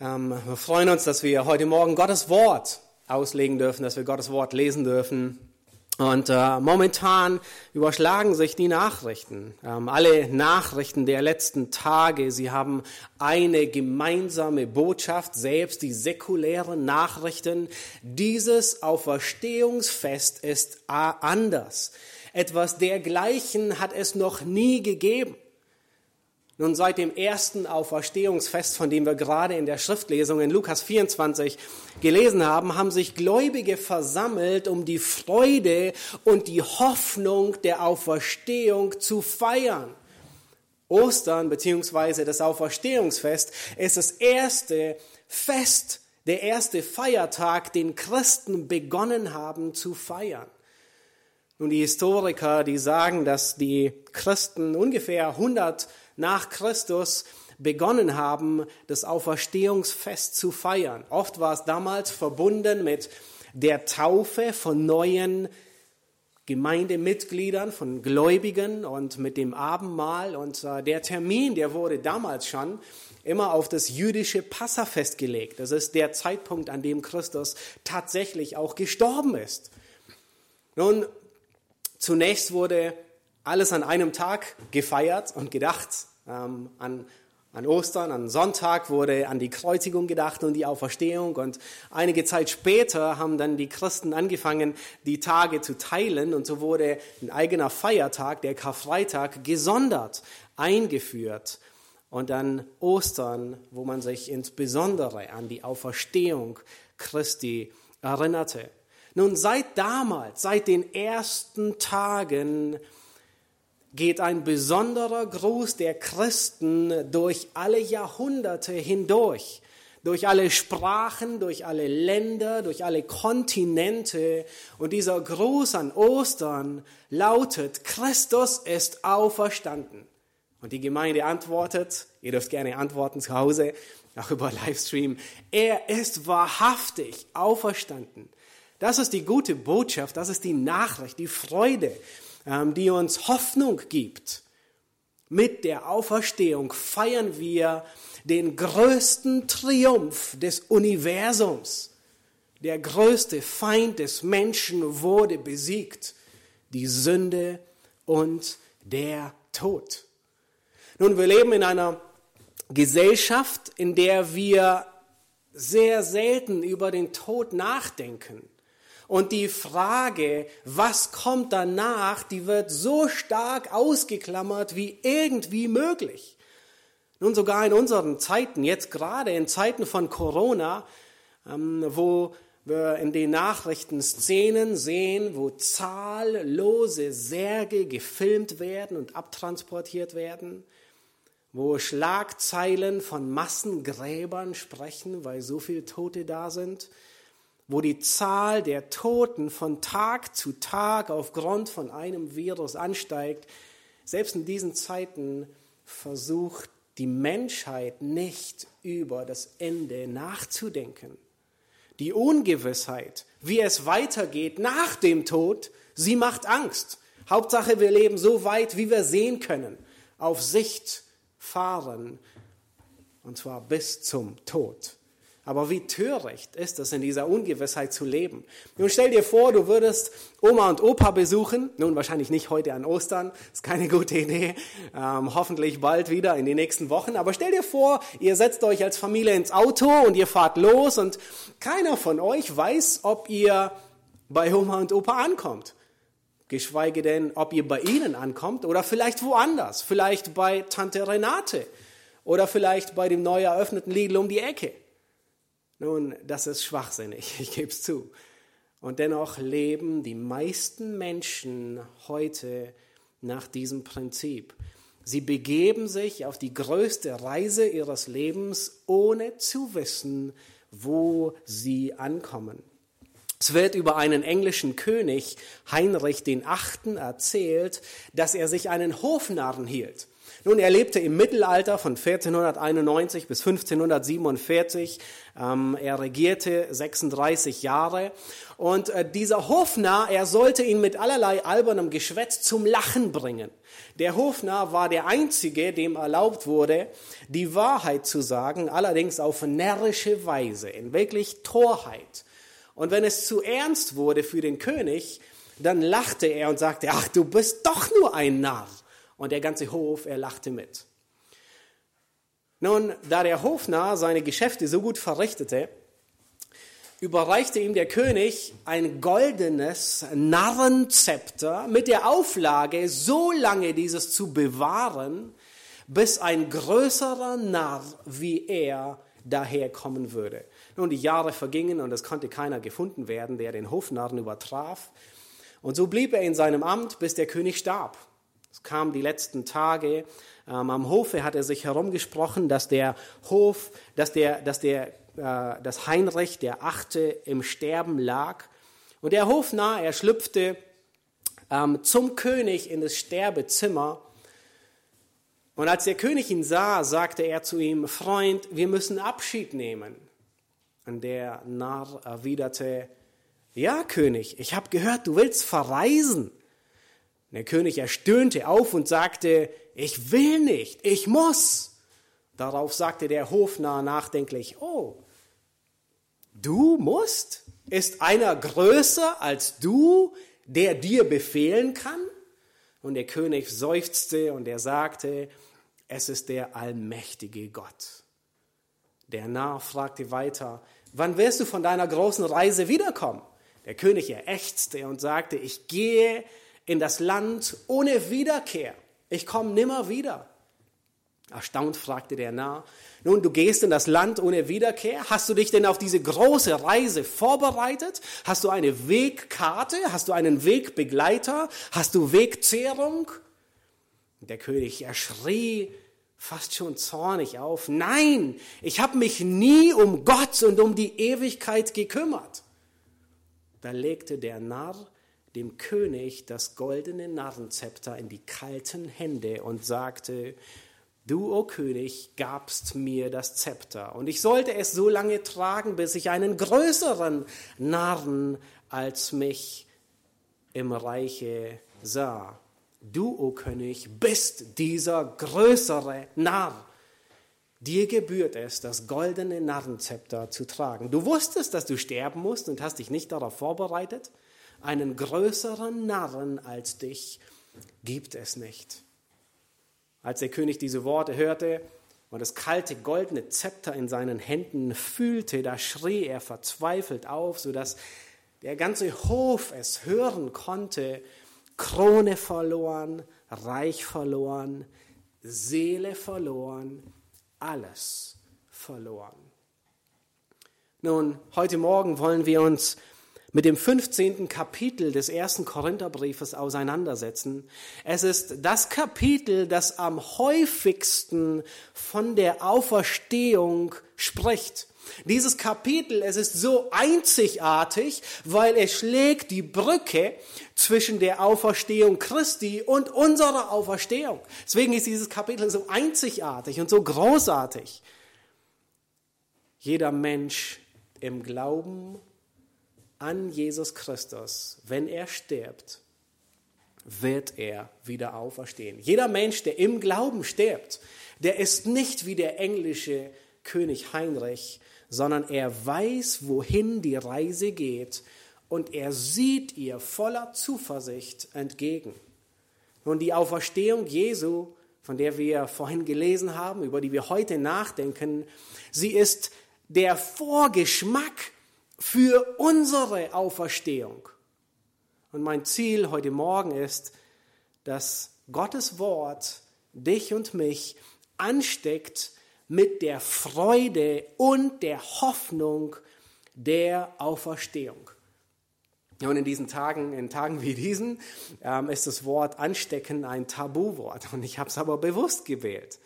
Ähm, wir freuen uns, dass wir heute Morgen Gottes Wort auslegen dürfen, dass wir Gottes Wort lesen dürfen. Und äh, momentan überschlagen sich die Nachrichten. Ähm, alle Nachrichten der letzten Tage, sie haben eine gemeinsame Botschaft, selbst die säkulären Nachrichten. Dieses Auferstehungsfest ist anders. Etwas dergleichen hat es noch nie gegeben. Nun, seit dem ersten Auferstehungsfest, von dem wir gerade in der Schriftlesung in Lukas 24 gelesen haben, haben sich Gläubige versammelt, um die Freude und die Hoffnung der Auferstehung zu feiern. Ostern bzw. das Auferstehungsfest ist das erste Fest, der erste Feiertag, den Christen begonnen haben zu feiern. Nun, die Historiker, die sagen, dass die Christen ungefähr 100 nach Christus begonnen haben, das Auferstehungsfest zu feiern. Oft war es damals verbunden mit der Taufe von neuen Gemeindemitgliedern, von Gläubigen und mit dem Abendmahl. Und äh, der Termin, der wurde damals schon immer auf das jüdische Passafest gelegt. Das ist der Zeitpunkt, an dem Christus tatsächlich auch gestorben ist. Nun, zunächst wurde alles an einem Tag gefeiert und gedacht. Ähm, an, an Ostern, an Sonntag wurde an die Kreuzigung gedacht und die Auferstehung. Und einige Zeit später haben dann die Christen angefangen, die Tage zu teilen. Und so wurde ein eigener Feiertag, der Karfreitag, gesondert eingeführt. Und dann Ostern, wo man sich insbesondere an die Auferstehung Christi erinnerte. Nun, seit damals, seit den ersten Tagen geht ein besonderer Gruß der Christen durch alle Jahrhunderte hindurch, durch alle Sprachen, durch alle Länder, durch alle Kontinente. Und dieser Gruß an Ostern lautet, Christus ist auferstanden. Und die Gemeinde antwortet, ihr dürft gerne antworten zu Hause, auch über Livestream, er ist wahrhaftig auferstanden. Das ist die gute Botschaft, das ist die Nachricht, die Freude, die uns Hoffnung gibt. Mit der Auferstehung feiern wir den größten Triumph des Universums. Der größte Feind des Menschen wurde besiegt, die Sünde und der Tod. Nun, wir leben in einer Gesellschaft, in der wir sehr selten über den Tod nachdenken. Und die Frage, was kommt danach, die wird so stark ausgeklammert wie irgendwie möglich. Nun sogar in unseren Zeiten, jetzt gerade in Zeiten von Corona, ähm, wo wir in den Nachrichten Szenen sehen, wo zahllose Särge gefilmt werden und abtransportiert werden, wo Schlagzeilen von Massengräbern sprechen, weil so viele Tote da sind, wo die Zahl der Toten von Tag zu Tag aufgrund von einem Virus ansteigt, selbst in diesen Zeiten versucht die Menschheit nicht über das Ende nachzudenken. Die Ungewissheit, wie es weitergeht nach dem Tod, sie macht Angst. Hauptsache, wir leben so weit, wie wir sehen können, auf Sicht fahren, und zwar bis zum Tod. Aber wie töricht ist es, in dieser Ungewissheit zu leben. Nun stell dir vor, du würdest Oma und Opa besuchen. Nun wahrscheinlich nicht heute an Ostern, ist keine gute Idee. Ähm, hoffentlich bald wieder in den nächsten Wochen. Aber stell dir vor, ihr setzt euch als Familie ins Auto und ihr fahrt los und keiner von euch weiß, ob ihr bei Oma und Opa ankommt. Geschweige denn, ob ihr bei ihnen ankommt oder vielleicht woanders. Vielleicht bei Tante Renate oder vielleicht bei dem neu eröffneten Lidl um die Ecke. Nun, das ist schwachsinnig, ich gebe es zu. Und dennoch leben die meisten Menschen heute nach diesem Prinzip. Sie begeben sich auf die größte Reise ihres Lebens, ohne zu wissen, wo sie ankommen. Es wird über einen englischen König, Heinrich Achten, erzählt, dass er sich einen Hofnarren hielt. Nun, er lebte im Mittelalter von 1491 bis 1547. Ähm, er regierte 36 Jahre. Und äh, dieser Hofnarr, er sollte ihn mit allerlei albernem Geschwätz zum Lachen bringen. Der Hofnarr war der Einzige, dem erlaubt wurde, die Wahrheit zu sagen, allerdings auf närrische Weise, in wirklich Torheit. Und wenn es zu ernst wurde für den König, dann lachte er und sagte, ach, du bist doch nur ein Narr. Und der ganze Hof, er lachte mit. Nun, da der Hofnarr seine Geschäfte so gut verrichtete, überreichte ihm der König ein goldenes Narrenzepter mit der Auflage, so lange dieses zu bewahren, bis ein größerer Narr wie er daherkommen würde. Nun, die Jahre vergingen und es konnte keiner gefunden werden, der den Hofnarren übertraf. Und so blieb er in seinem Amt, bis der König starb. Es kamen die letzten Tage. Ähm, am Hofe hat er sich herumgesprochen, dass der Hof, dass der, dass der, äh, dass Heinrich der Achte im Sterben lag. Und der Hofnarr, er schlüpfte ähm, zum König in das Sterbezimmer. Und als der König ihn sah, sagte er zu ihm, Freund, wir müssen Abschied nehmen. Und der Narr erwiderte, ja, König, ich habe gehört, du willst verreisen. Der König erstöhnte auf und sagte, ich will nicht, ich muss. Darauf sagte der Hofnarr nachdenklich, oh, du musst? Ist einer größer als du, der dir befehlen kann? Und der König seufzte und er sagte, es ist der allmächtige Gott. Der Narr fragte weiter, wann wirst du von deiner großen Reise wiederkommen? Der König erächzte und sagte, ich gehe in das Land ohne Wiederkehr. Ich komme nimmer wieder. Erstaunt fragte der Narr, nun, du gehst in das Land ohne Wiederkehr? Hast du dich denn auf diese große Reise vorbereitet? Hast du eine Wegkarte? Hast du einen Wegbegleiter? Hast du Wegzehrung? Der König, er schrie fast schon zornig auf, nein, ich habe mich nie um Gott und um die Ewigkeit gekümmert. Da legte der Narr dem König das goldene Narrenzepter in die kalten Hände und sagte, Du, o oh König, gabst mir das Zepter, und ich sollte es so lange tragen, bis ich einen größeren Narren als mich im Reiche sah. Du, o oh König, bist dieser größere Narr. Dir gebührt es, das goldene Narrenzepter zu tragen. Du wusstest, dass du sterben musst und hast dich nicht darauf vorbereitet einen größeren Narren als dich gibt es nicht. Als der König diese Worte hörte und das kalte goldene Zepter in seinen Händen fühlte, da schrie er verzweifelt auf, sodass der ganze Hof es hören konnte, Krone verloren, Reich verloren, Seele verloren, alles verloren. Nun, heute Morgen wollen wir uns mit dem 15. Kapitel des ersten Korintherbriefes auseinandersetzen. Es ist das Kapitel, das am häufigsten von der Auferstehung spricht. Dieses Kapitel, es ist so einzigartig, weil es schlägt die Brücke zwischen der Auferstehung Christi und unserer Auferstehung. Deswegen ist dieses Kapitel so einzigartig und so großartig. Jeder Mensch im Glauben an Jesus Christus, wenn er stirbt, wird er wieder auferstehen. Jeder Mensch, der im Glauben stirbt, der ist nicht wie der englische König Heinrich, sondern er weiß, wohin die Reise geht und er sieht ihr voller Zuversicht entgegen. Nun, die Auferstehung Jesu, von der wir vorhin gelesen haben, über die wir heute nachdenken, sie ist der Vorgeschmack für unsere Auferstehung. Und mein Ziel heute Morgen ist, dass Gottes Wort dich und mich ansteckt mit der Freude und der Hoffnung der Auferstehung. Und in diesen Tagen, in Tagen wie diesen, ähm, ist das Wort anstecken ein Tabuwort. Und ich habe es aber bewusst gewählt.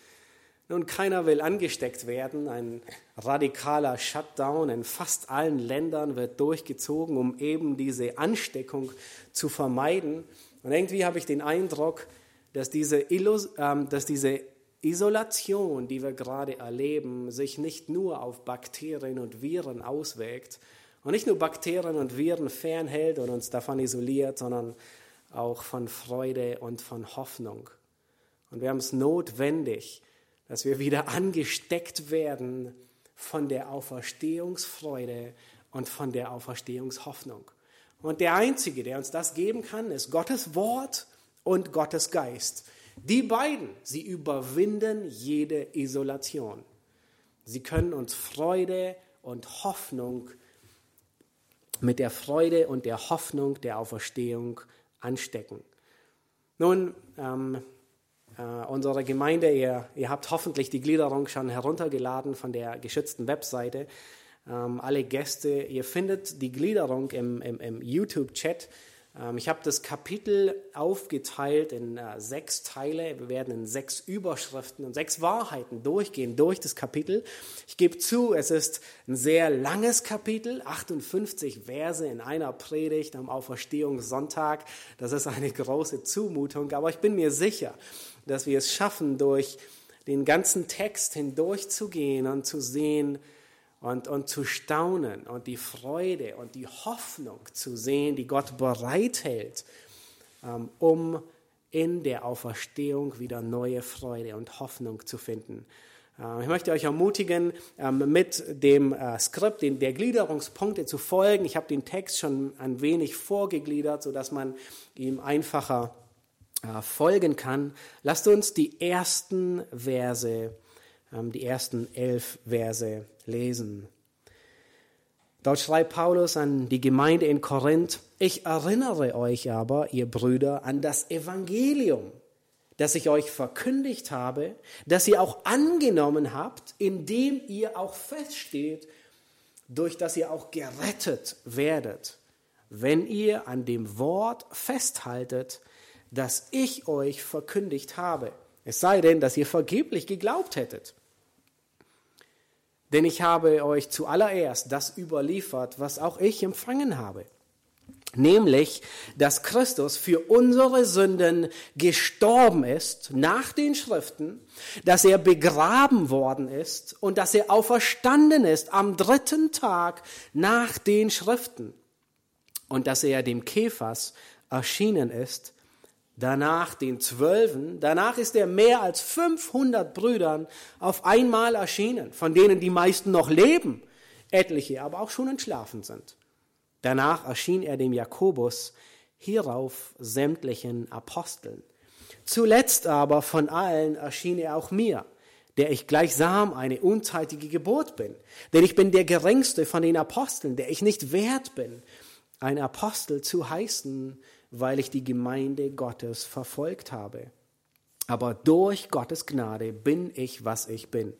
Nun, keiner will angesteckt werden. Ein radikaler Shutdown in fast allen Ländern wird durchgezogen, um eben diese Ansteckung zu vermeiden. Und irgendwie habe ich den Eindruck, dass diese, Illus ähm, dass diese Isolation, die wir gerade erleben, sich nicht nur auf Bakterien und Viren auswirkt und nicht nur Bakterien und Viren fernhält und uns davon isoliert, sondern auch von Freude und von Hoffnung. Und wir haben es notwendig, dass wir wieder angesteckt werden von der Auferstehungsfreude und von der Auferstehungshoffnung. Und der Einzige, der uns das geben kann, ist Gottes Wort und Gottes Geist. Die beiden, sie überwinden jede Isolation. Sie können uns Freude und Hoffnung mit der Freude und der Hoffnung der Auferstehung anstecken. Nun, ähm, äh, unsere Gemeinde, ihr, ihr habt hoffentlich die Gliederung schon heruntergeladen von der geschützten Webseite. Ähm, alle Gäste, ihr findet die Gliederung im, im, im YouTube-Chat ich habe das Kapitel aufgeteilt in äh, sechs Teile. Wir werden in sechs Überschriften und sechs Wahrheiten durchgehen durch das Kapitel. Ich gebe zu, es ist ein sehr langes Kapitel, 58 Verse in einer Predigt am Auferstehungssonntag. Das ist eine große Zumutung, aber ich bin mir sicher, dass wir es schaffen, durch den ganzen Text hindurchzugehen und zu sehen, und, und zu staunen und die Freude und die Hoffnung zu sehen, die Gott bereithält, ähm, um in der Auferstehung wieder neue Freude und Hoffnung zu finden. Äh, ich möchte euch ermutigen, ähm, mit dem äh, Skript, der Gliederungspunkte zu folgen. Ich habe den Text schon ein wenig vorgegliedert, sodass man ihm einfacher äh, folgen kann. Lasst uns die ersten Verse ähm, die ersten elf Verse lesen. Dort schreibt Paulus an die Gemeinde in Korinth, ich erinnere euch aber, ihr Brüder, an das Evangelium, das ich euch verkündigt habe, das ihr auch angenommen habt, indem ihr auch feststeht, durch das ihr auch gerettet werdet, wenn ihr an dem Wort festhaltet, das ich euch verkündigt habe. Es sei denn, dass ihr vergeblich geglaubt hättet. Denn ich habe euch zuallererst das überliefert, was auch ich empfangen habe. Nämlich, dass Christus für unsere Sünden gestorben ist nach den Schriften, dass er begraben worden ist und dass er auferstanden ist am dritten Tag nach den Schriften und dass er dem Käfers erschienen ist danach den Zwölfen, danach ist er mehr als 500 Brüdern auf einmal erschienen, von denen die meisten noch leben, etliche aber auch schon entschlafen sind. Danach erschien er dem Jakobus, hierauf sämtlichen Aposteln. Zuletzt aber von allen erschien er auch mir, der ich gleichsam eine unzeitige Geburt bin, denn ich bin der geringste von den Aposteln, der ich nicht wert bin, ein Apostel zu heißen, weil ich die Gemeinde Gottes verfolgt habe. Aber durch Gottes Gnade bin ich, was ich bin.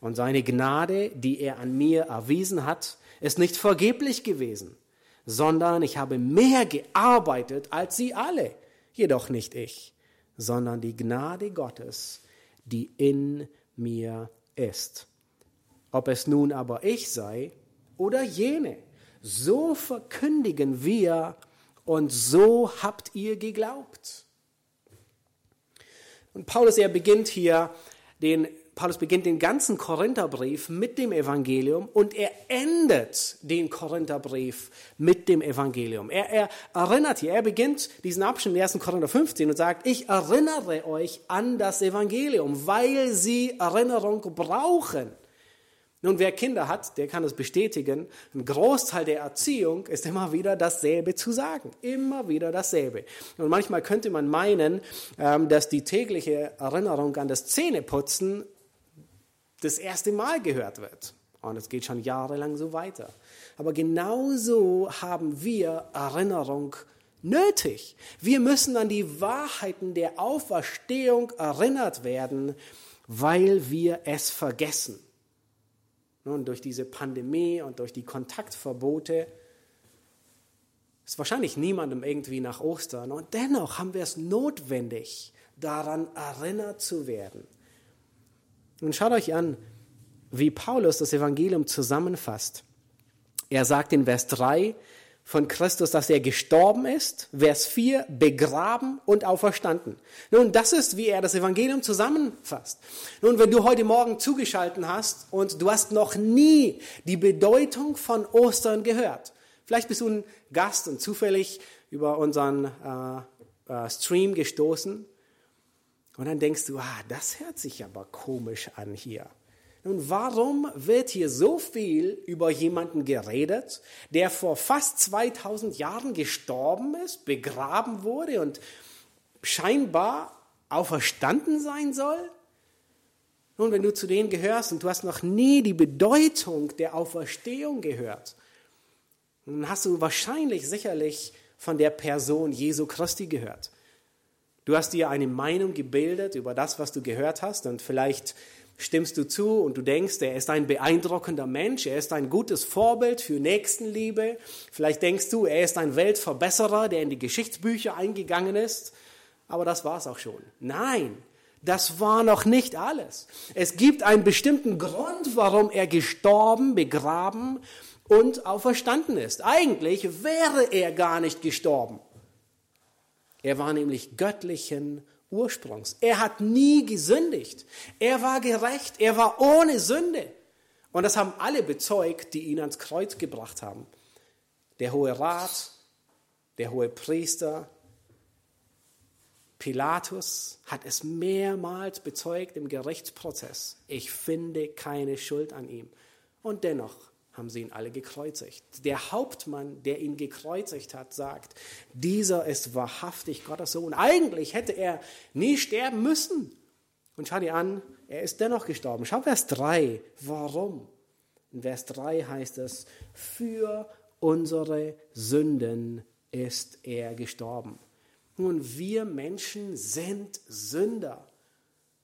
Und seine Gnade, die er an mir erwiesen hat, ist nicht vergeblich gewesen, sondern ich habe mehr gearbeitet als sie alle. Jedoch nicht ich, sondern die Gnade Gottes, die in mir ist. Ob es nun aber ich sei oder jene, so verkündigen wir und so habt ihr geglaubt. Und Paulus, er beginnt hier den, Paulus beginnt den ganzen Korintherbrief mit dem Evangelium und er endet den Korintherbrief mit dem Evangelium. Er, er erinnert hier, er beginnt diesen Abschnitt in 1. Korinther 15 und sagt, ich erinnere euch an das Evangelium, weil sie Erinnerung brauchen. Nun, wer Kinder hat, der kann es bestätigen. Ein Großteil der Erziehung ist immer wieder dasselbe zu sagen. Immer wieder dasselbe. Und manchmal könnte man meinen, ähm, dass die tägliche Erinnerung an das Zähneputzen das erste Mal gehört wird. Und es geht schon jahrelang so weiter. Aber genauso haben wir Erinnerung nötig. Wir müssen an die Wahrheiten der Auferstehung erinnert werden, weil wir es vergessen. Nun, durch diese Pandemie und durch die Kontaktverbote ist wahrscheinlich niemandem irgendwie nach Ostern. Und dennoch haben wir es notwendig, daran erinnert zu werden. Und schaut euch an, wie Paulus das Evangelium zusammenfasst. Er sagt in Vers 3, von Christus, dass er gestorben ist. Vers 4, begraben und auferstanden. Nun, das ist, wie er das Evangelium zusammenfasst. Nun, wenn du heute Morgen zugeschalten hast und du hast noch nie die Bedeutung von Ostern gehört, vielleicht bist du ein Gast und zufällig über unseren äh, äh, Stream gestoßen und dann denkst du, ah, das hört sich aber komisch an hier. Nun, warum wird hier so viel über jemanden geredet, der vor fast 2000 Jahren gestorben ist, begraben wurde und scheinbar auferstanden sein soll? Nun, wenn du zu denen gehörst und du hast noch nie die Bedeutung der Auferstehung gehört, dann hast du wahrscheinlich sicherlich von der Person Jesu Christi gehört. Du hast dir eine Meinung gebildet über das, was du gehört hast und vielleicht stimmst du zu und du denkst, er ist ein beeindruckender Mensch, er ist ein gutes Vorbild für Nächstenliebe. Vielleicht denkst du, er ist ein Weltverbesserer, der in die Geschichtsbücher eingegangen ist. Aber das war es auch schon. Nein, das war noch nicht alles. Es gibt einen bestimmten Grund, warum er gestorben, begraben und auferstanden ist. Eigentlich wäre er gar nicht gestorben. Er war nämlich göttlichen Ursprungs. Er hat nie gesündigt. Er war gerecht. Er war ohne Sünde. Und das haben alle bezeugt, die ihn ans Kreuz gebracht haben. Der Hohe Rat, der Hohe Priester, Pilatus hat es mehrmals bezeugt im Gerichtsprozess. Ich finde keine Schuld an ihm. Und dennoch haben sie ihn alle gekreuzigt. Der Hauptmann, der ihn gekreuzigt hat, sagt, dieser ist wahrhaftig Gottes Sohn. Eigentlich hätte er nie sterben müssen. Und schau dir an, er ist dennoch gestorben. Schau Vers 3, warum? In Vers 3 heißt es, für unsere Sünden ist er gestorben. Nun, wir Menschen sind Sünder.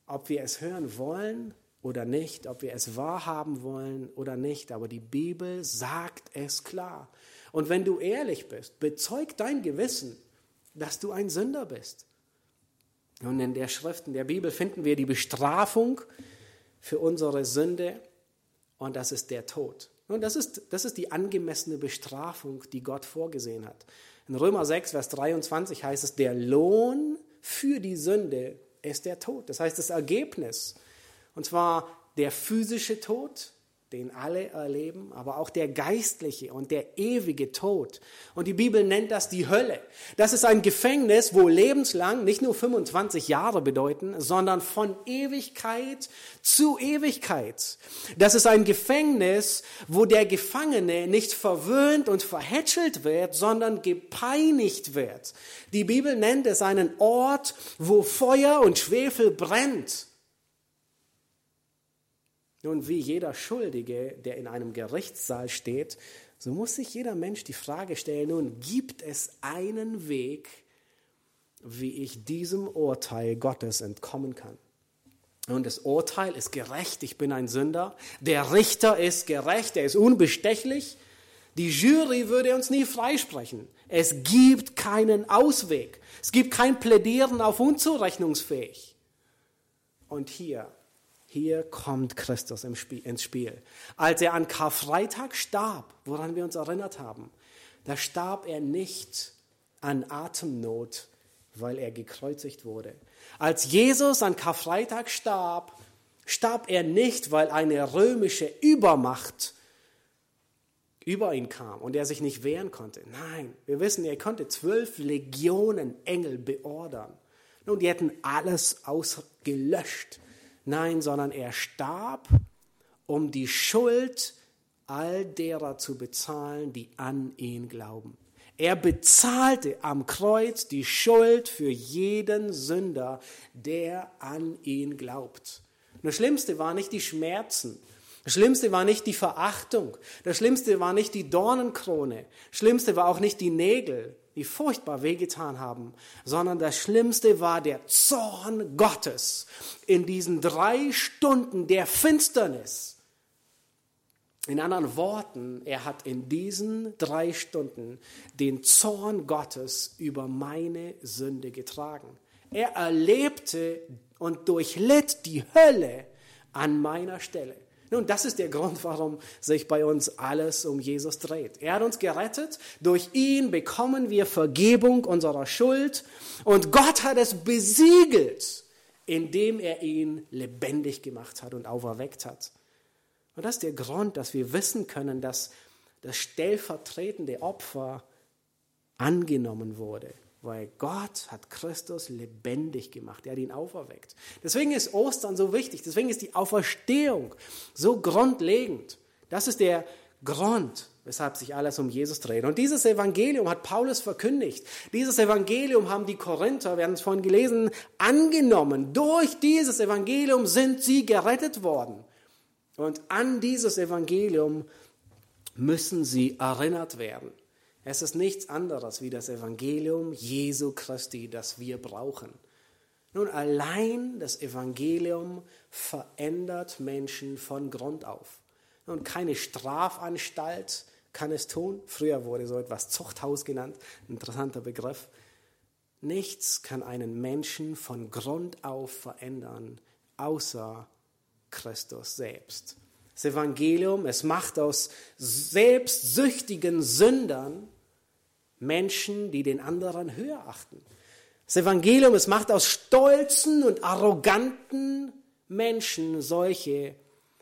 Ob wir es hören wollen oder nicht, ob wir es wahrhaben wollen oder nicht, aber die Bibel sagt es klar. Und wenn du ehrlich bist, bezeug dein Gewissen, dass du ein Sünder bist. Und in der Schrift, in der Bibel finden wir die Bestrafung für unsere Sünde und das ist der Tod. Und das ist, das ist die angemessene Bestrafung, die Gott vorgesehen hat. In Römer 6, Vers 23 heißt es, der Lohn für die Sünde ist der Tod. Das heißt, das Ergebnis und zwar der physische Tod, den alle erleben, aber auch der geistliche und der ewige Tod. Und die Bibel nennt das die Hölle. Das ist ein Gefängnis, wo lebenslang nicht nur 25 Jahre bedeuten, sondern von Ewigkeit zu Ewigkeit. Das ist ein Gefängnis, wo der Gefangene nicht verwöhnt und verhätschelt wird, sondern gepeinigt wird. Die Bibel nennt es einen Ort, wo Feuer und Schwefel brennt. Nun, wie jeder Schuldige, der in einem Gerichtssaal steht, so muss sich jeder Mensch die Frage stellen, nun gibt es einen Weg, wie ich diesem Urteil Gottes entkommen kann. Und das Urteil ist gerecht, ich bin ein Sünder. Der Richter ist gerecht, er ist unbestechlich. Die Jury würde uns nie freisprechen. Es gibt keinen Ausweg. Es gibt kein Plädieren auf unzurechnungsfähig. Und hier hier kommt Christus ins Spiel. Als er an Karfreitag starb, woran wir uns erinnert haben, da starb er nicht an Atemnot, weil er gekreuzigt wurde. Als Jesus an Karfreitag starb, starb er nicht, weil eine römische Übermacht über ihn kam und er sich nicht wehren konnte. Nein, wir wissen, er konnte zwölf Legionen Engel beordern. Nun, die hätten alles ausgelöscht. Nein, sondern er starb, um die Schuld all derer zu bezahlen, die an ihn glauben. Er bezahlte am Kreuz die Schuld für jeden Sünder, der an ihn glaubt. das Schlimmste war nicht die Schmerzen. Das Schlimmste war nicht die Verachtung. Das Schlimmste war nicht die Dornenkrone. Das Schlimmste war auch nicht die Nägel die furchtbar wehgetan haben, sondern das Schlimmste war der Zorn Gottes in diesen drei Stunden der Finsternis. In anderen Worten, er hat in diesen drei Stunden den Zorn Gottes über meine Sünde getragen. Er erlebte und durchlitt die Hölle an meiner Stelle. Nun, das ist der Grund, warum sich bei uns alles um Jesus dreht. Er hat uns gerettet, durch ihn bekommen wir Vergebung unserer Schuld und Gott hat es besiegelt, indem er ihn lebendig gemacht hat und auferweckt hat. Und das ist der Grund, dass wir wissen können, dass das stellvertretende Opfer angenommen wurde weil Gott hat Christus lebendig gemacht. Er hat ihn auferweckt. Deswegen ist Ostern so wichtig. Deswegen ist die Auferstehung so grundlegend. Das ist der Grund, weshalb sich alles um Jesus dreht. Und dieses Evangelium hat Paulus verkündigt. Dieses Evangelium haben die Korinther, wir haben es vorhin gelesen, angenommen. Durch dieses Evangelium sind sie gerettet worden. Und an dieses Evangelium müssen sie erinnert werden. Es ist nichts anderes wie das Evangelium Jesu Christi, das wir brauchen. Nun, allein das Evangelium verändert Menschen von Grund auf. Nun, keine Strafanstalt kann es tun. Früher wurde so etwas Zuchthaus genannt, interessanter Begriff. Nichts kann einen Menschen von Grund auf verändern, außer Christus selbst. Das Evangelium, es macht aus selbstsüchtigen Sündern Menschen, die den anderen höher achten. Das Evangelium, es macht aus stolzen und arroganten Menschen solche,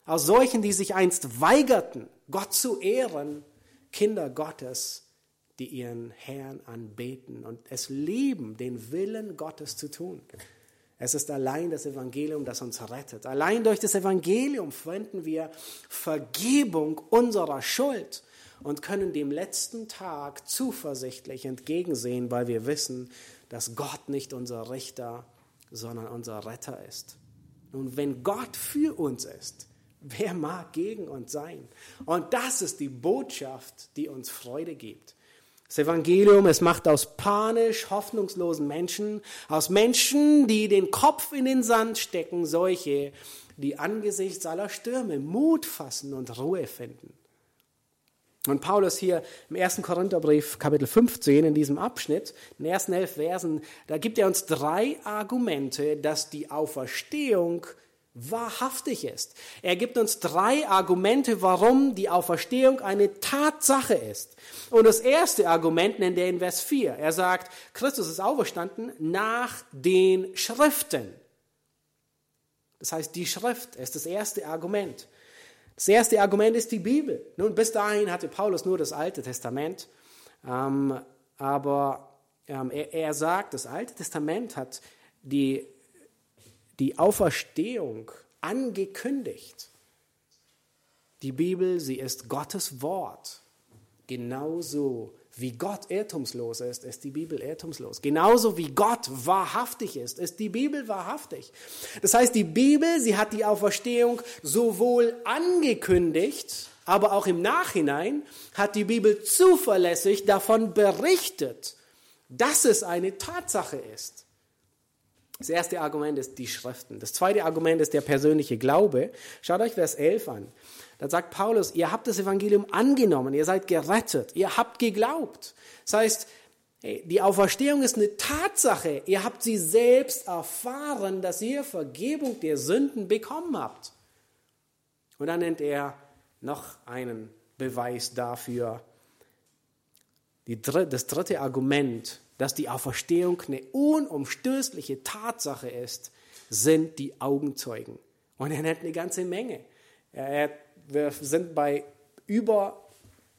aus solchen, die sich einst weigerten, Gott zu ehren, Kinder Gottes, die ihren Herrn anbeten und es lieben, den Willen Gottes zu tun. Es ist allein das Evangelium, das uns rettet. Allein durch das Evangelium finden wir Vergebung unserer Schuld und können dem letzten Tag zuversichtlich entgegensehen, weil wir wissen, dass Gott nicht unser Richter, sondern unser Retter ist. Und wenn Gott für uns ist, wer mag gegen uns sein? Und das ist die Botschaft, die uns Freude gibt. Das Evangelium, es macht aus panisch hoffnungslosen Menschen, aus Menschen, die den Kopf in den Sand stecken, solche, die angesichts aller Stürme Mut fassen und Ruhe finden. Und Paulus hier im 1. Korintherbrief, Kapitel 15, in diesem Abschnitt, in den ersten elf Versen, da gibt er uns drei Argumente, dass die Auferstehung wahrhaftig ist. Er gibt uns drei Argumente, warum die Auferstehung eine Tatsache ist. Und das erste Argument nennt er in Vers 4. Er sagt, Christus ist auferstanden nach den Schriften. Das heißt, die Schrift ist das erste Argument. Das erste Argument ist die Bibel. Nun, bis dahin hatte Paulus nur das Alte Testament, ähm, aber ähm, er, er, sagt, das Alte Testament hat die, die Auferstehung angekündigt. Die Bibel, sie ist Gottes Wort, genauso wie Gott irrtumslos ist, ist die Bibel irrtumslos. Genauso wie Gott wahrhaftig ist, ist die Bibel wahrhaftig. Das heißt, die Bibel, sie hat die Auferstehung sowohl angekündigt, aber auch im Nachhinein hat die Bibel zuverlässig davon berichtet, dass es eine Tatsache ist. Das erste Argument ist die Schriften. Das zweite Argument ist der persönliche Glaube. Schaut euch Vers 11 an. Da sagt Paulus, ihr habt das Evangelium angenommen, ihr seid gerettet, ihr habt geglaubt. Das heißt, die Auferstehung ist eine Tatsache. Ihr habt sie selbst erfahren, dass ihr Vergebung der Sünden bekommen habt. Und dann nennt er noch einen Beweis dafür. das dritte Argument, dass die Auferstehung eine unumstößliche Tatsache ist, sind die Augenzeugen. Und er nennt eine ganze Menge. Er wir sind bei über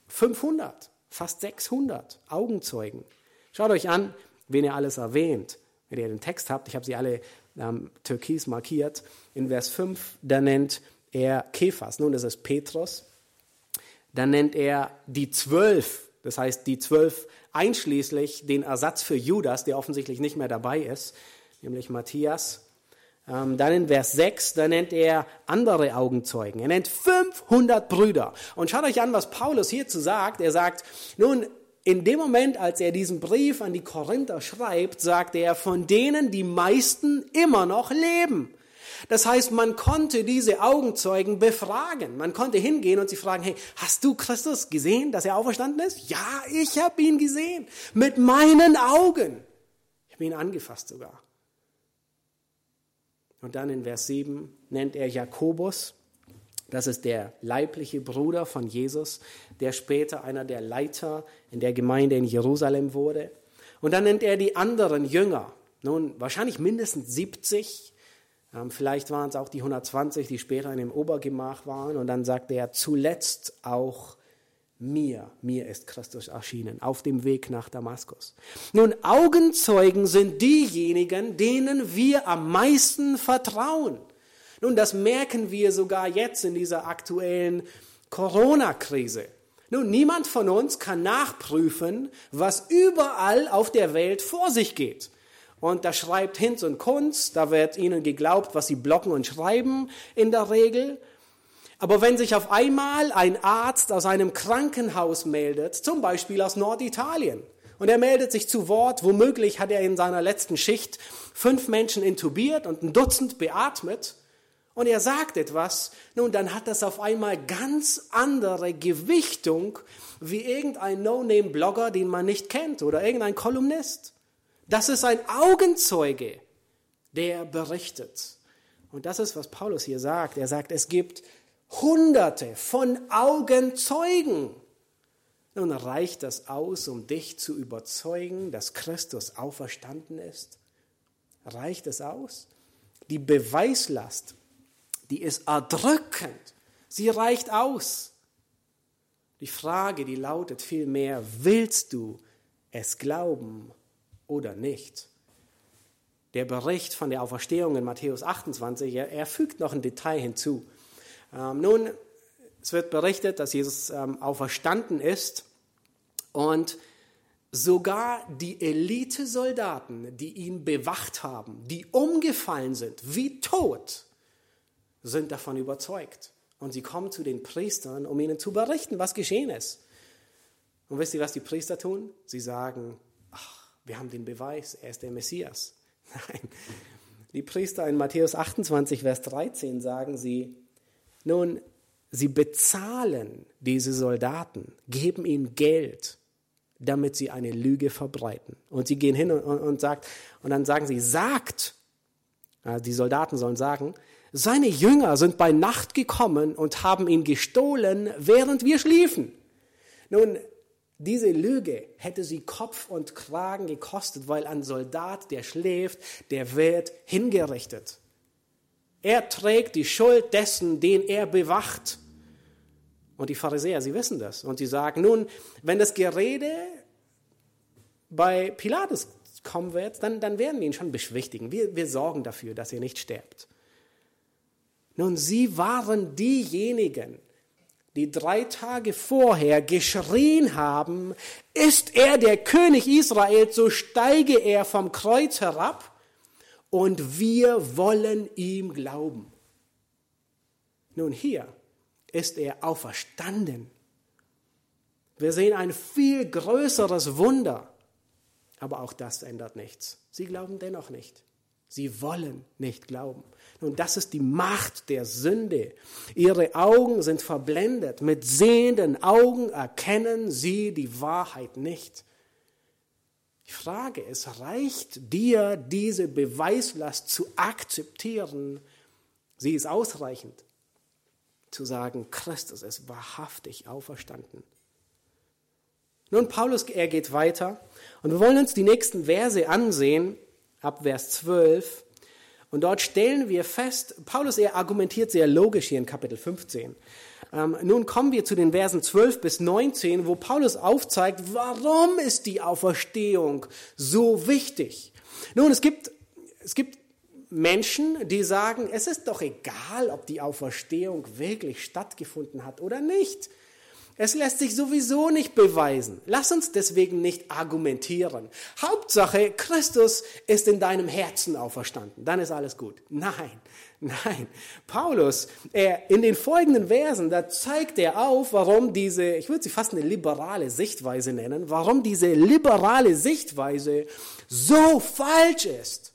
500, fast 600 Augenzeugen. Schaut euch an, wen ihr alles erwähnt. Wenn ihr den Text habt, ich habe sie alle ähm, türkis markiert. In Vers 5, da nennt er Kephas. Nun, das ist Petrus. Dann nennt er die Zwölf, das heißt die Zwölf einschließlich den Ersatz für Judas, der offensichtlich nicht mehr dabei ist, nämlich Matthias. Ähm, dann in Vers 6, da nennt er andere Augenzeugen. Er nennt 500 Brüder. Und schaut euch an, was Paulus hierzu sagt. Er sagt, nun, in dem Moment, als er diesen Brief an die Korinther schreibt, sagt er, von denen die meisten immer noch leben. Das heißt, man konnte diese Augenzeugen befragen. Man konnte hingehen und sie fragen, hey, hast du Christus gesehen, dass er auferstanden ist? Ja, ich habe ihn gesehen. Mit meinen Augen. Ich habe ihn angefasst sogar. Und dann in Vers 7 nennt er Jakobus. Das ist der leibliche Bruder von Jesus, der später einer der Leiter in der Gemeinde in Jerusalem wurde. Und dann nennt er die anderen Jünger. Nun, wahrscheinlich mindestens 70. Ähm, vielleicht waren es auch die 120, die später in dem Obergemach waren. Und dann sagt er, zuletzt auch mir, mir ist Christus erschienen, auf dem Weg nach Damaskus. Nun, Augenzeugen sind diejenigen, denen wir am meisten vertrauen. Nun, das merken wir sogar jetzt in dieser aktuellen Corona-Krise. Nun, niemand von uns kann nachprüfen, was überall auf der Welt vor sich geht. Und da schreibt Hinz und Kunz, da wird ihnen geglaubt, was sie blocken und schreiben in der Regel. Aber wenn sich auf einmal ein Arzt aus einem Krankenhaus meldet, zum Beispiel aus Norditalien, und er meldet sich zu Wort, womöglich hat er in seiner letzten Schicht fünf Menschen intubiert und ein Dutzend beatmet, und er sagt etwas, nun, dann hat das auf einmal ganz andere Gewichtung wie irgendein No-Name-Blogger, den man nicht kennt, oder irgendein Kolumnist. Das ist ein Augenzeuge, der berichtet. Und das ist, was Paulus hier sagt. Er sagt, es gibt Hunderte von Augenzeugen. Nun reicht das aus, um dich zu überzeugen, dass Christus auferstanden ist? Reicht es aus? Die Beweislast, die ist erdrückend. Sie reicht aus. Die Frage, die lautet vielmehr, willst du es glauben oder nicht? Der Bericht von der Auferstehung in Matthäus 28, er, er fügt noch ein Detail hinzu. Ähm, nun, es wird berichtet, dass Jesus ähm, auferstanden ist und sogar die Elitesoldaten, die ihn bewacht haben, die umgefallen sind, wie tot, sind davon überzeugt. Und sie kommen zu den Priestern, um ihnen zu berichten, was geschehen ist. Und wisst ihr, was die Priester tun? Sie sagen, ach, wir haben den Beweis, er ist der Messias. Nein, die Priester in Matthäus 28, Vers 13 sagen sie, nun, sie bezahlen diese Soldaten, geben ihnen Geld, damit sie eine Lüge verbreiten. Und sie gehen hin und, und, und sagt, und dann sagen sie, sagt, die Soldaten sollen sagen, seine Jünger sind bei Nacht gekommen und haben ihn gestohlen, während wir schliefen. Nun, diese Lüge hätte sie Kopf und Kragen gekostet, weil ein Soldat, der schläft, der wird hingerichtet. Er trägt die Schuld dessen, den er bewacht. Und die Pharisäer, sie wissen das. Und sie sagen, nun, wenn das Gerede bei Pilatus kommen wird, dann, dann werden wir ihn schon beschwichtigen. Wir, wir sorgen dafür, dass er nicht stirbt. Nun, sie waren diejenigen, die drei Tage vorher geschrien haben, ist er der König Israels, so steige er vom Kreuz herab und wir wollen ihm glauben. Nun hier ist er auferstanden. Wir sehen ein viel größeres Wunder, aber auch das ändert nichts. Sie glauben dennoch nicht. Sie wollen nicht glauben. Nun, das ist die Macht der Sünde. Ihre Augen sind verblendet. Mit sehenden Augen erkennen sie die Wahrheit nicht. Die Frage ist, reicht dir diese Beweislast zu akzeptieren? Sie ist ausreichend, zu sagen, Christus ist wahrhaftig auferstanden. Nun, Paulus, er geht weiter und wir wollen uns die nächsten Verse ansehen, ab Vers 12. Und dort stellen wir fest, Paulus, er argumentiert sehr logisch hier in Kapitel 15. Ähm, nun kommen wir zu den Versen 12 bis 19, wo Paulus aufzeigt, warum ist die Auferstehung so wichtig. Nun, es gibt, es gibt Menschen, die sagen, es ist doch egal, ob die Auferstehung wirklich stattgefunden hat oder nicht. Es lässt sich sowieso nicht beweisen. Lass uns deswegen nicht argumentieren. Hauptsache, Christus ist in deinem Herzen auferstanden. Dann ist alles gut. Nein, nein. Paulus, er, in den folgenden Versen, da zeigt er auf, warum diese, ich würde sie fast eine liberale Sichtweise nennen, warum diese liberale Sichtweise so falsch ist.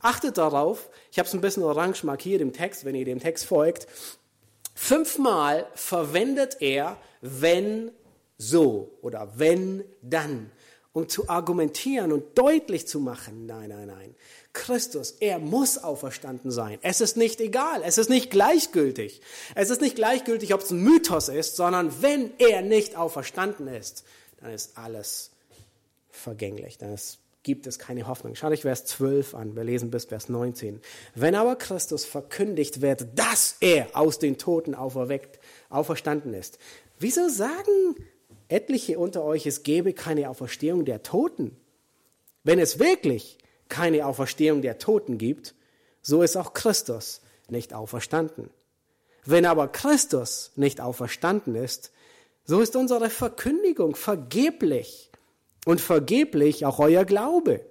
Achtet darauf, ich habe es ein bisschen orange markiert im Text, wenn ihr dem Text folgt. Fünfmal verwendet er wenn so oder wenn dann. um zu argumentieren und deutlich zu machen, nein, nein, nein, Christus, er muss auferstanden sein. Es ist nicht egal, es ist nicht gleichgültig. Es ist nicht gleichgültig, ob es ein Mythos ist, sondern wenn er nicht auferstanden ist, dann ist alles vergänglich, dann ist, gibt es keine Hoffnung. Schaut euch Vers 12 an, wir lesen bis Vers 19. Wenn aber Christus verkündigt wird, dass er aus den Toten auferweckt, auferstanden ist, wieso sagen etliche unter euch, es gebe keine Auferstehung der Toten? Wenn es wirklich keine Auferstehung der Toten gibt, so ist auch Christus nicht auferstanden. Wenn aber Christus nicht auferstanden ist, so ist unsere Verkündigung vergeblich und vergeblich auch euer Glaube.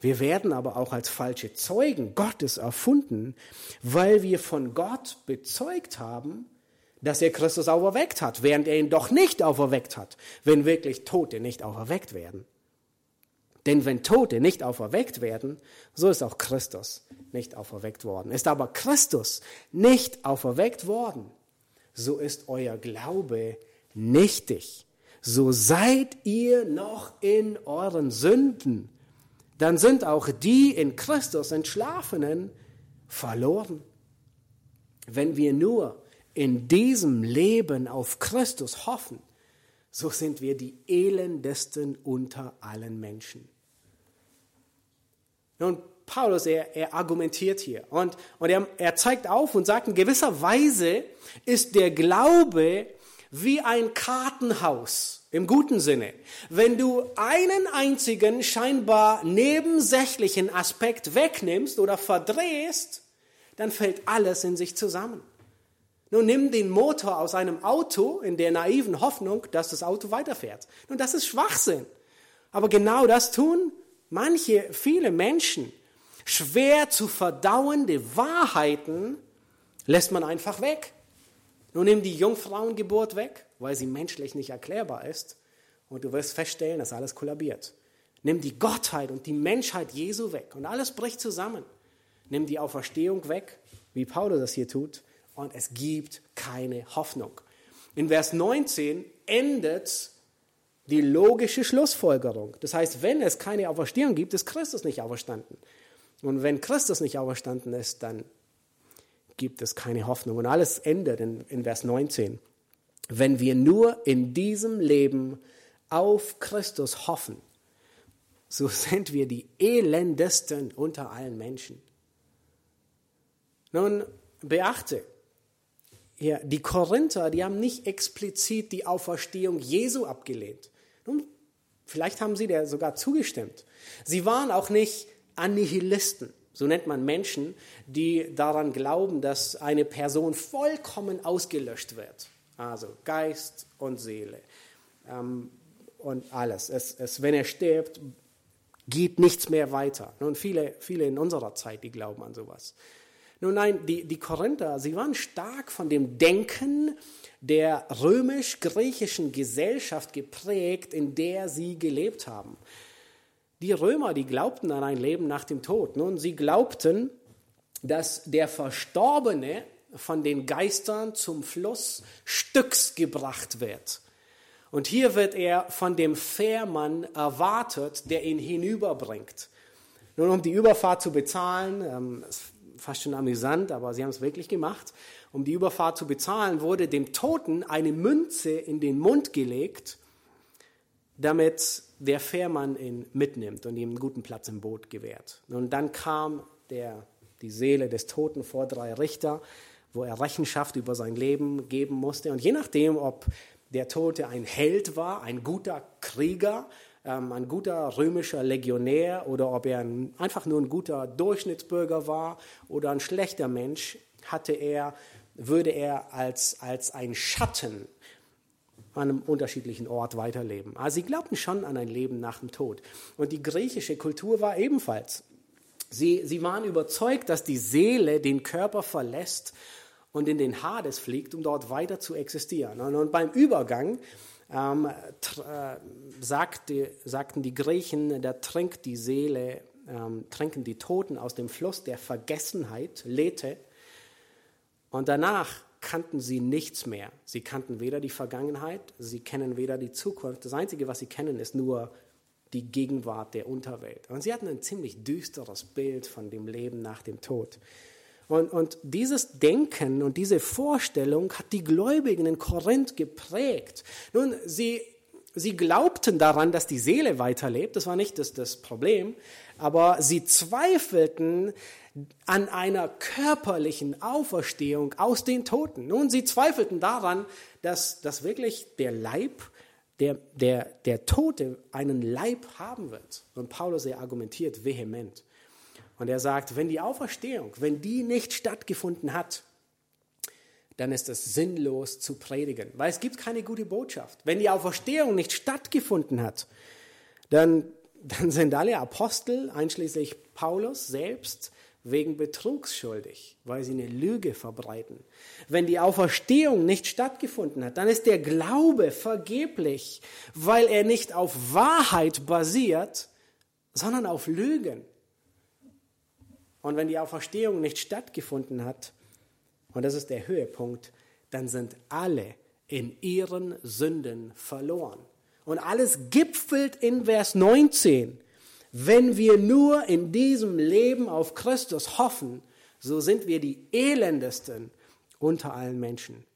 Wir werden aber auch als falsche Zeugen Gottes erfunden, weil wir von Gott bezeugt haben, dass er Christus auferweckt hat, während er ihn doch nicht auferweckt hat, wenn wirklich Tote nicht auferweckt werden. Denn wenn Tote nicht auferweckt werden, so ist auch Christus nicht auferweckt worden. Ist aber Christus nicht auferweckt worden, so ist euer Glaube nichtig. So seid ihr noch in euren Sünden. Dann sind auch die in Christus Entschlafenen verloren. Wenn wir nur in diesem Leben auf Christus hoffen, so sind wir die elendesten unter allen Menschen. Nun, Paulus, er, er argumentiert hier und, und er, er zeigt auf und sagt, in gewisser Weise ist der Glaube wie ein Kartenhaus im guten Sinne. Wenn du einen einzigen scheinbar nebensächlichen Aspekt wegnimmst oder verdrehst, dann fällt alles in sich zusammen. Nun nimm den Motor aus einem Auto in der naiven Hoffnung, dass das Auto weiterfährt. Nun, das ist Schwachsinn. Aber genau das tun manche, viele Menschen schwer zu verdauende Wahrheiten lässt man einfach weg. Nun nimm die Jungfrauengeburt weg, weil sie menschlich nicht erklärbar ist, und du wirst feststellen, dass alles kollabiert. Nimm die Gottheit und die Menschheit Jesu weg und alles bricht zusammen. Nimm die Auferstehung weg, wie Paulus das hier tut, und es gibt keine Hoffnung. In Vers 19 endet die logische Schlussfolgerung. Das heißt, wenn es keine Auferstehung gibt, ist Christus nicht auferstanden. Und wenn Christus nicht auferstanden ist, dann gibt es keine Hoffnung. Und alles endet in, in Vers 19. Wenn wir nur in diesem Leben auf Christus hoffen, so sind wir die elendesten unter allen Menschen. Nun beachte, ja, die Korinther, die haben nicht explizit die Auferstehung Jesu abgelehnt. Nun, vielleicht haben sie der sogar zugestimmt. Sie waren auch nicht Annihilisten. So nennt man Menschen, die daran glauben, dass eine Person vollkommen ausgelöscht wird. Also Geist und Seele ähm, und alles. Es, es, wenn er stirbt, geht nichts mehr weiter. Und viele, viele in unserer Zeit, die glauben an sowas. Nun nein, die, die Korinther, sie waren stark von dem Denken der römisch-griechischen Gesellschaft geprägt, in der sie gelebt haben. Die Römer, die glaubten an ein Leben nach dem Tod. Nun, sie glaubten, dass der Verstorbene von den Geistern zum Fluss Stücks gebracht wird. Und hier wird er von dem Fährmann erwartet, der ihn hinüberbringt. Nun, um die Überfahrt zu bezahlen, ähm, fast schon amüsant, aber sie haben es wirklich gemacht, um die Überfahrt zu bezahlen, wurde dem Toten eine Münze in den Mund gelegt, damit der Fährmann ihn mitnimmt und ihm einen guten Platz im Boot gewährt. Und dann kam der, die Seele des Toten vor drei Richter, wo er Rechenschaft über sein Leben geben musste. Und je nachdem, ob der Tote ein Held war, ein guter Krieger, ähm, ein guter römischer Legionär oder ob er ein, einfach nur ein guter Durchschnittsbürger war oder ein schlechter Mensch, hatte er, würde er als, als ein Schatten an einem unterschiedlichen Ort weiterleben. Also sie glaubten schon an ein Leben nach dem Tod. Und die griechische Kultur war ebenfalls. Sie, sie waren überzeugt, dass die Seele den Körper verlässt und in den Hades fliegt, um dort weiter zu existieren. Und, und beim Übergang ähm, äh, sagte, sagten die Griechen, da trinkt die Seele, ähm, trinken die Toten aus dem Fluss der Vergessenheit, Lethe. Und danach kannten sie nichts mehr. Sie kannten weder die Vergangenheit, sie kennen weder die Zukunft. Das Einzige, was sie kennen, ist nur die Gegenwart der Unterwelt. Und sie hatten ein ziemlich düsteres Bild von dem Leben nach dem Tod. Und, und dieses Denken und diese Vorstellung hat die Gläubigen in Korinth geprägt. Nun, sie, sie glaubten daran, dass die Seele weiterlebt, das war nicht das, das Problem, aber sie zweifelten an einer körperlichen Auferstehung aus den Toten. Nun, sie zweifelten daran, dass, dass wirklich der Leib, der, der, der Tote einen Leib haben wird. Und Paulus, er argumentiert vehement. Und er sagt, wenn die Auferstehung, wenn die nicht stattgefunden hat, dann ist es sinnlos zu predigen, weil es gibt keine gute Botschaft. Wenn die Auferstehung nicht stattgefunden hat, dann, dann sind alle Apostel, einschließlich Paulus selbst, wegen Betrugs schuldig, weil sie eine Lüge verbreiten. Wenn die Auferstehung nicht stattgefunden hat, dann ist der Glaube vergeblich, weil er nicht auf Wahrheit basiert, sondern auf Lügen. Und wenn die Auferstehung nicht stattgefunden hat, und das ist der Höhepunkt, dann sind alle in ihren Sünden verloren. Und alles gipfelt in Vers 19. Wenn wir nur in diesem Leben auf Christus hoffen, so sind wir die elendesten unter allen Menschen.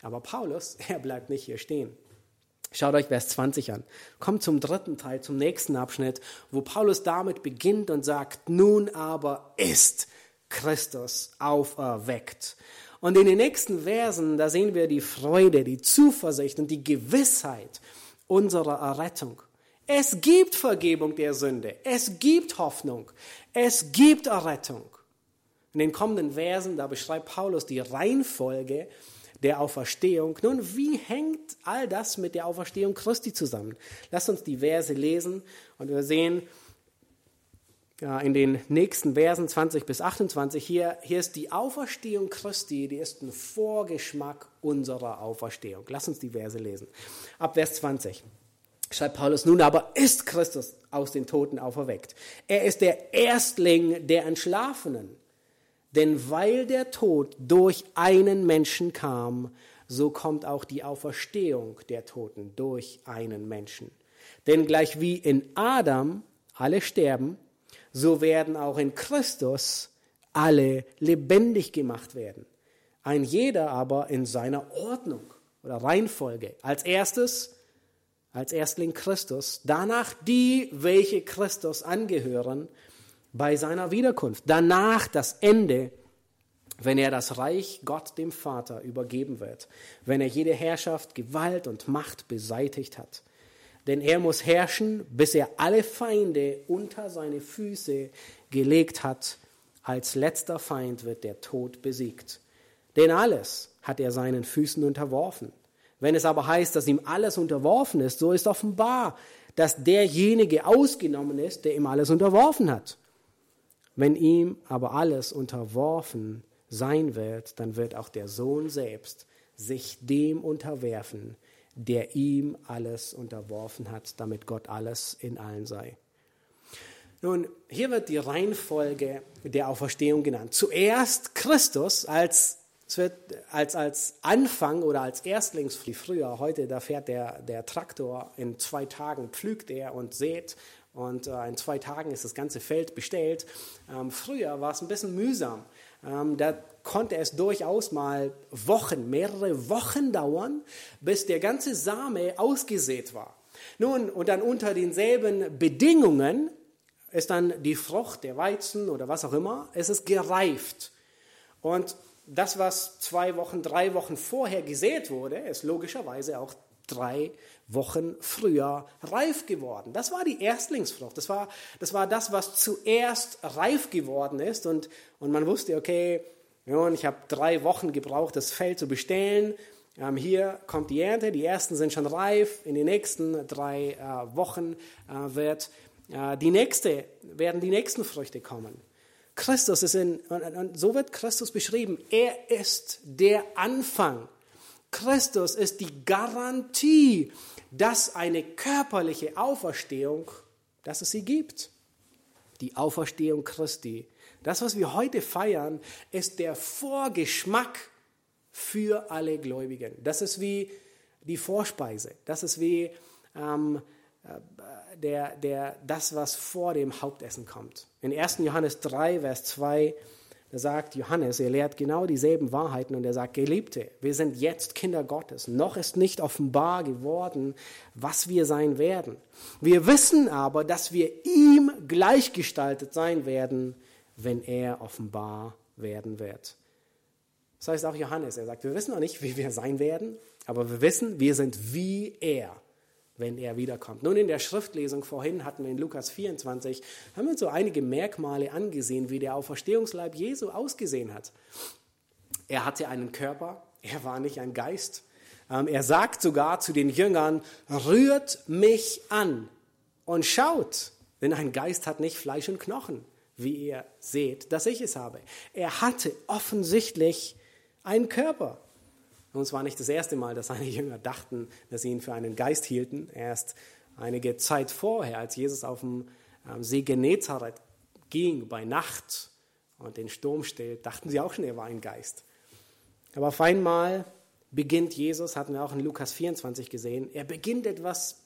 Aber Paulus, er bleibt nicht hier stehen. Schaut euch Vers 20 an. Kommt zum dritten Teil, zum nächsten Abschnitt, wo Paulus damit beginnt und sagt, nun aber ist Christus auferweckt. Und in den nächsten Versen, da sehen wir die Freude, die Zuversicht und die Gewissheit unserer Errettung. Es gibt Vergebung der Sünde. Es gibt Hoffnung. Es gibt Errettung. In den kommenden Versen, da beschreibt Paulus die Reihenfolge der Auferstehung. Nun, wie hängt all das mit der Auferstehung Christi zusammen? Lasst uns die Verse lesen und wir sehen ja, in den nächsten Versen 20 bis 28 hier, hier ist die Auferstehung Christi, die ist ein Vorgeschmack unserer Auferstehung. Lasst uns die Verse lesen. Ab Vers 20 schreibt Paulus, nun aber ist Christus aus den Toten auferweckt. Er ist der Erstling der Entschlafenen. Denn weil der Tod durch einen Menschen kam, so kommt auch die Auferstehung der Toten durch einen Menschen. Denn gleich wie in Adam alle sterben, so werden auch in Christus alle lebendig gemacht werden. Ein jeder aber in seiner Ordnung oder Reihenfolge. Als erstes, als Erstling Christus, danach die, welche Christus angehören, bei seiner Wiederkunft. Danach das Ende, wenn er das Reich Gott dem Vater übergeben wird, wenn er jede Herrschaft, Gewalt und Macht beseitigt hat. Denn er muss herrschen, bis er alle Feinde unter seine Füße gelegt hat. Als letzter Feind wird der Tod besiegt. Denn alles hat er seinen Füßen unterworfen. Wenn es aber heißt, dass ihm alles unterworfen ist, so ist offenbar, dass derjenige ausgenommen ist, der ihm alles unterworfen hat. Wenn ihm aber alles unterworfen sein wird, dann wird auch der Sohn selbst sich dem unterwerfen, der ihm alles unterworfen hat, damit Gott alles in allen sei. Nun, hier wird die Reihenfolge der Auferstehung genannt. Zuerst Christus als, es wird als, als Anfang oder als Erstlings, wie früher, heute, da fährt der, der Traktor, in zwei Tagen pflügt er und sät und äh, in zwei Tagen ist das ganze Feld bestellt. Ähm, früher war es ein bisschen mühsam. Ähm, da konnte es durchaus mal Wochen, mehrere Wochen dauern, bis der ganze Same ausgesät war. Nun, und dann unter denselben Bedingungen ist dann die Frucht, der Weizen oder was auch immer, es gereift. Und das, was zwei Wochen, drei Wochen vorher gesät wurde, ist logischerweise auch drei Wochen früher reif geworden. Das war die Erstlingsfrucht. Das war, das war das, was zuerst reif geworden ist. Und, und man wusste, okay, ja, ich habe drei Wochen gebraucht, das Feld zu bestellen. Ähm, hier kommt die Ernte, die ersten sind schon reif. In den nächsten drei äh, Wochen äh, wird äh, die nächste, werden die nächsten Früchte kommen. Christus ist in, und, so wird Christus beschrieben. Er ist der Anfang. Christus ist die Garantie dass eine körperliche Auferstehung, dass es sie gibt. Die Auferstehung Christi. Das, was wir heute feiern, ist der Vorgeschmack für alle Gläubigen. Das ist wie die Vorspeise. Das ist wie ähm, der, der, das, was vor dem Hauptessen kommt. In 1. Johannes 3, Vers 2, da sagt Johannes, er lehrt genau dieselben Wahrheiten und er sagt, Geliebte, wir sind jetzt Kinder Gottes. Noch ist nicht offenbar geworden, was wir sein werden. Wir wissen aber, dass wir ihm gleichgestaltet sein werden, wenn er offenbar werden wird. Das heißt auch Johannes, er sagt, wir wissen noch nicht, wie wir sein werden, aber wir wissen, wir sind wie er wenn er wiederkommt. Nun, in der Schriftlesung vorhin hatten wir in Lukas 24, haben wir uns so einige Merkmale angesehen, wie der Auferstehungsleib Jesu ausgesehen hat. Er hatte einen Körper, er war nicht ein Geist. Ähm, er sagt sogar zu den Jüngern, rührt mich an und schaut, denn ein Geist hat nicht Fleisch und Knochen, wie ihr seht, dass ich es habe. Er hatte offensichtlich einen Körper. Und es war nicht das erste Mal, dass seine Jünger dachten, dass sie ihn für einen Geist hielten. Erst einige Zeit vorher, als Jesus auf dem ähm, See Genezareth ging bei Nacht und den Sturm stillt, dachten sie auch schon, er war ein Geist. Aber auf einmal beginnt Jesus, hatten wir auch in Lukas 24 gesehen, er beginnt etwas,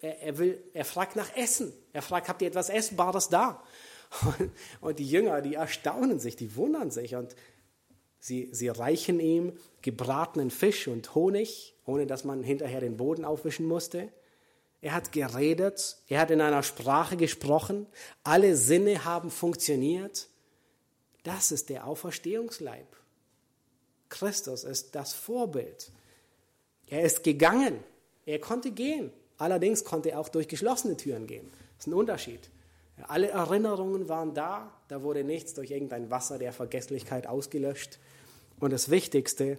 er, er will, er fragt nach Essen. Er fragt, habt ihr etwas Essbares da? Und die Jünger, die erstaunen sich, die wundern sich und Sie, sie reichen ihm gebratenen Fisch und Honig, ohne dass man hinterher den Boden aufwischen musste. Er hat geredet, er hat in einer Sprache gesprochen, alle Sinne haben funktioniert. Das ist der Auferstehungsleib. Christus ist das Vorbild. Er ist gegangen, er konnte gehen. Allerdings konnte er auch durch geschlossene Türen gehen. Das ist ein Unterschied. Alle Erinnerungen waren da, da wurde nichts durch irgendein Wasser der Vergesslichkeit ausgelöscht. Und das Wichtigste,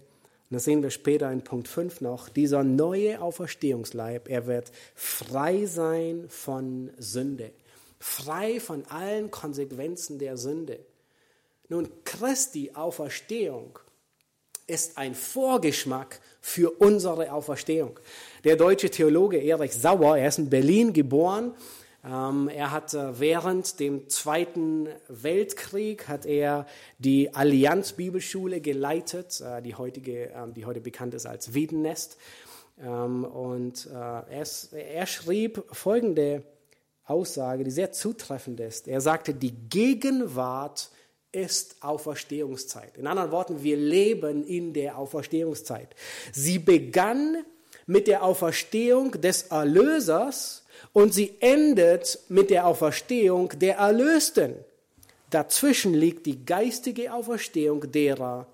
das sehen wir später in Punkt 5 noch, dieser neue Auferstehungsleib, er wird frei sein von Sünde, frei von allen Konsequenzen der Sünde. Nun, Christi Auferstehung ist ein Vorgeschmack für unsere Auferstehung. Der deutsche Theologe Erich Sauer, er ist in Berlin geboren, er hat während dem Zweiten Weltkrieg hat er die Allianz Bibelschule geleitet, äh, die, heutige, ähm, die heute bekannt ist als Wiedennest. Ähm, und äh, er, er schrieb folgende Aussage, die sehr zutreffend ist. Er sagte, die Gegenwart ist Auferstehungszeit. In anderen Worten, wir leben in der Auferstehungszeit. Sie begann mit der Auferstehung des Erlösers und sie endet mit der Auferstehung der Erlösten. Dazwischen liegt die geistige Auferstehung derer,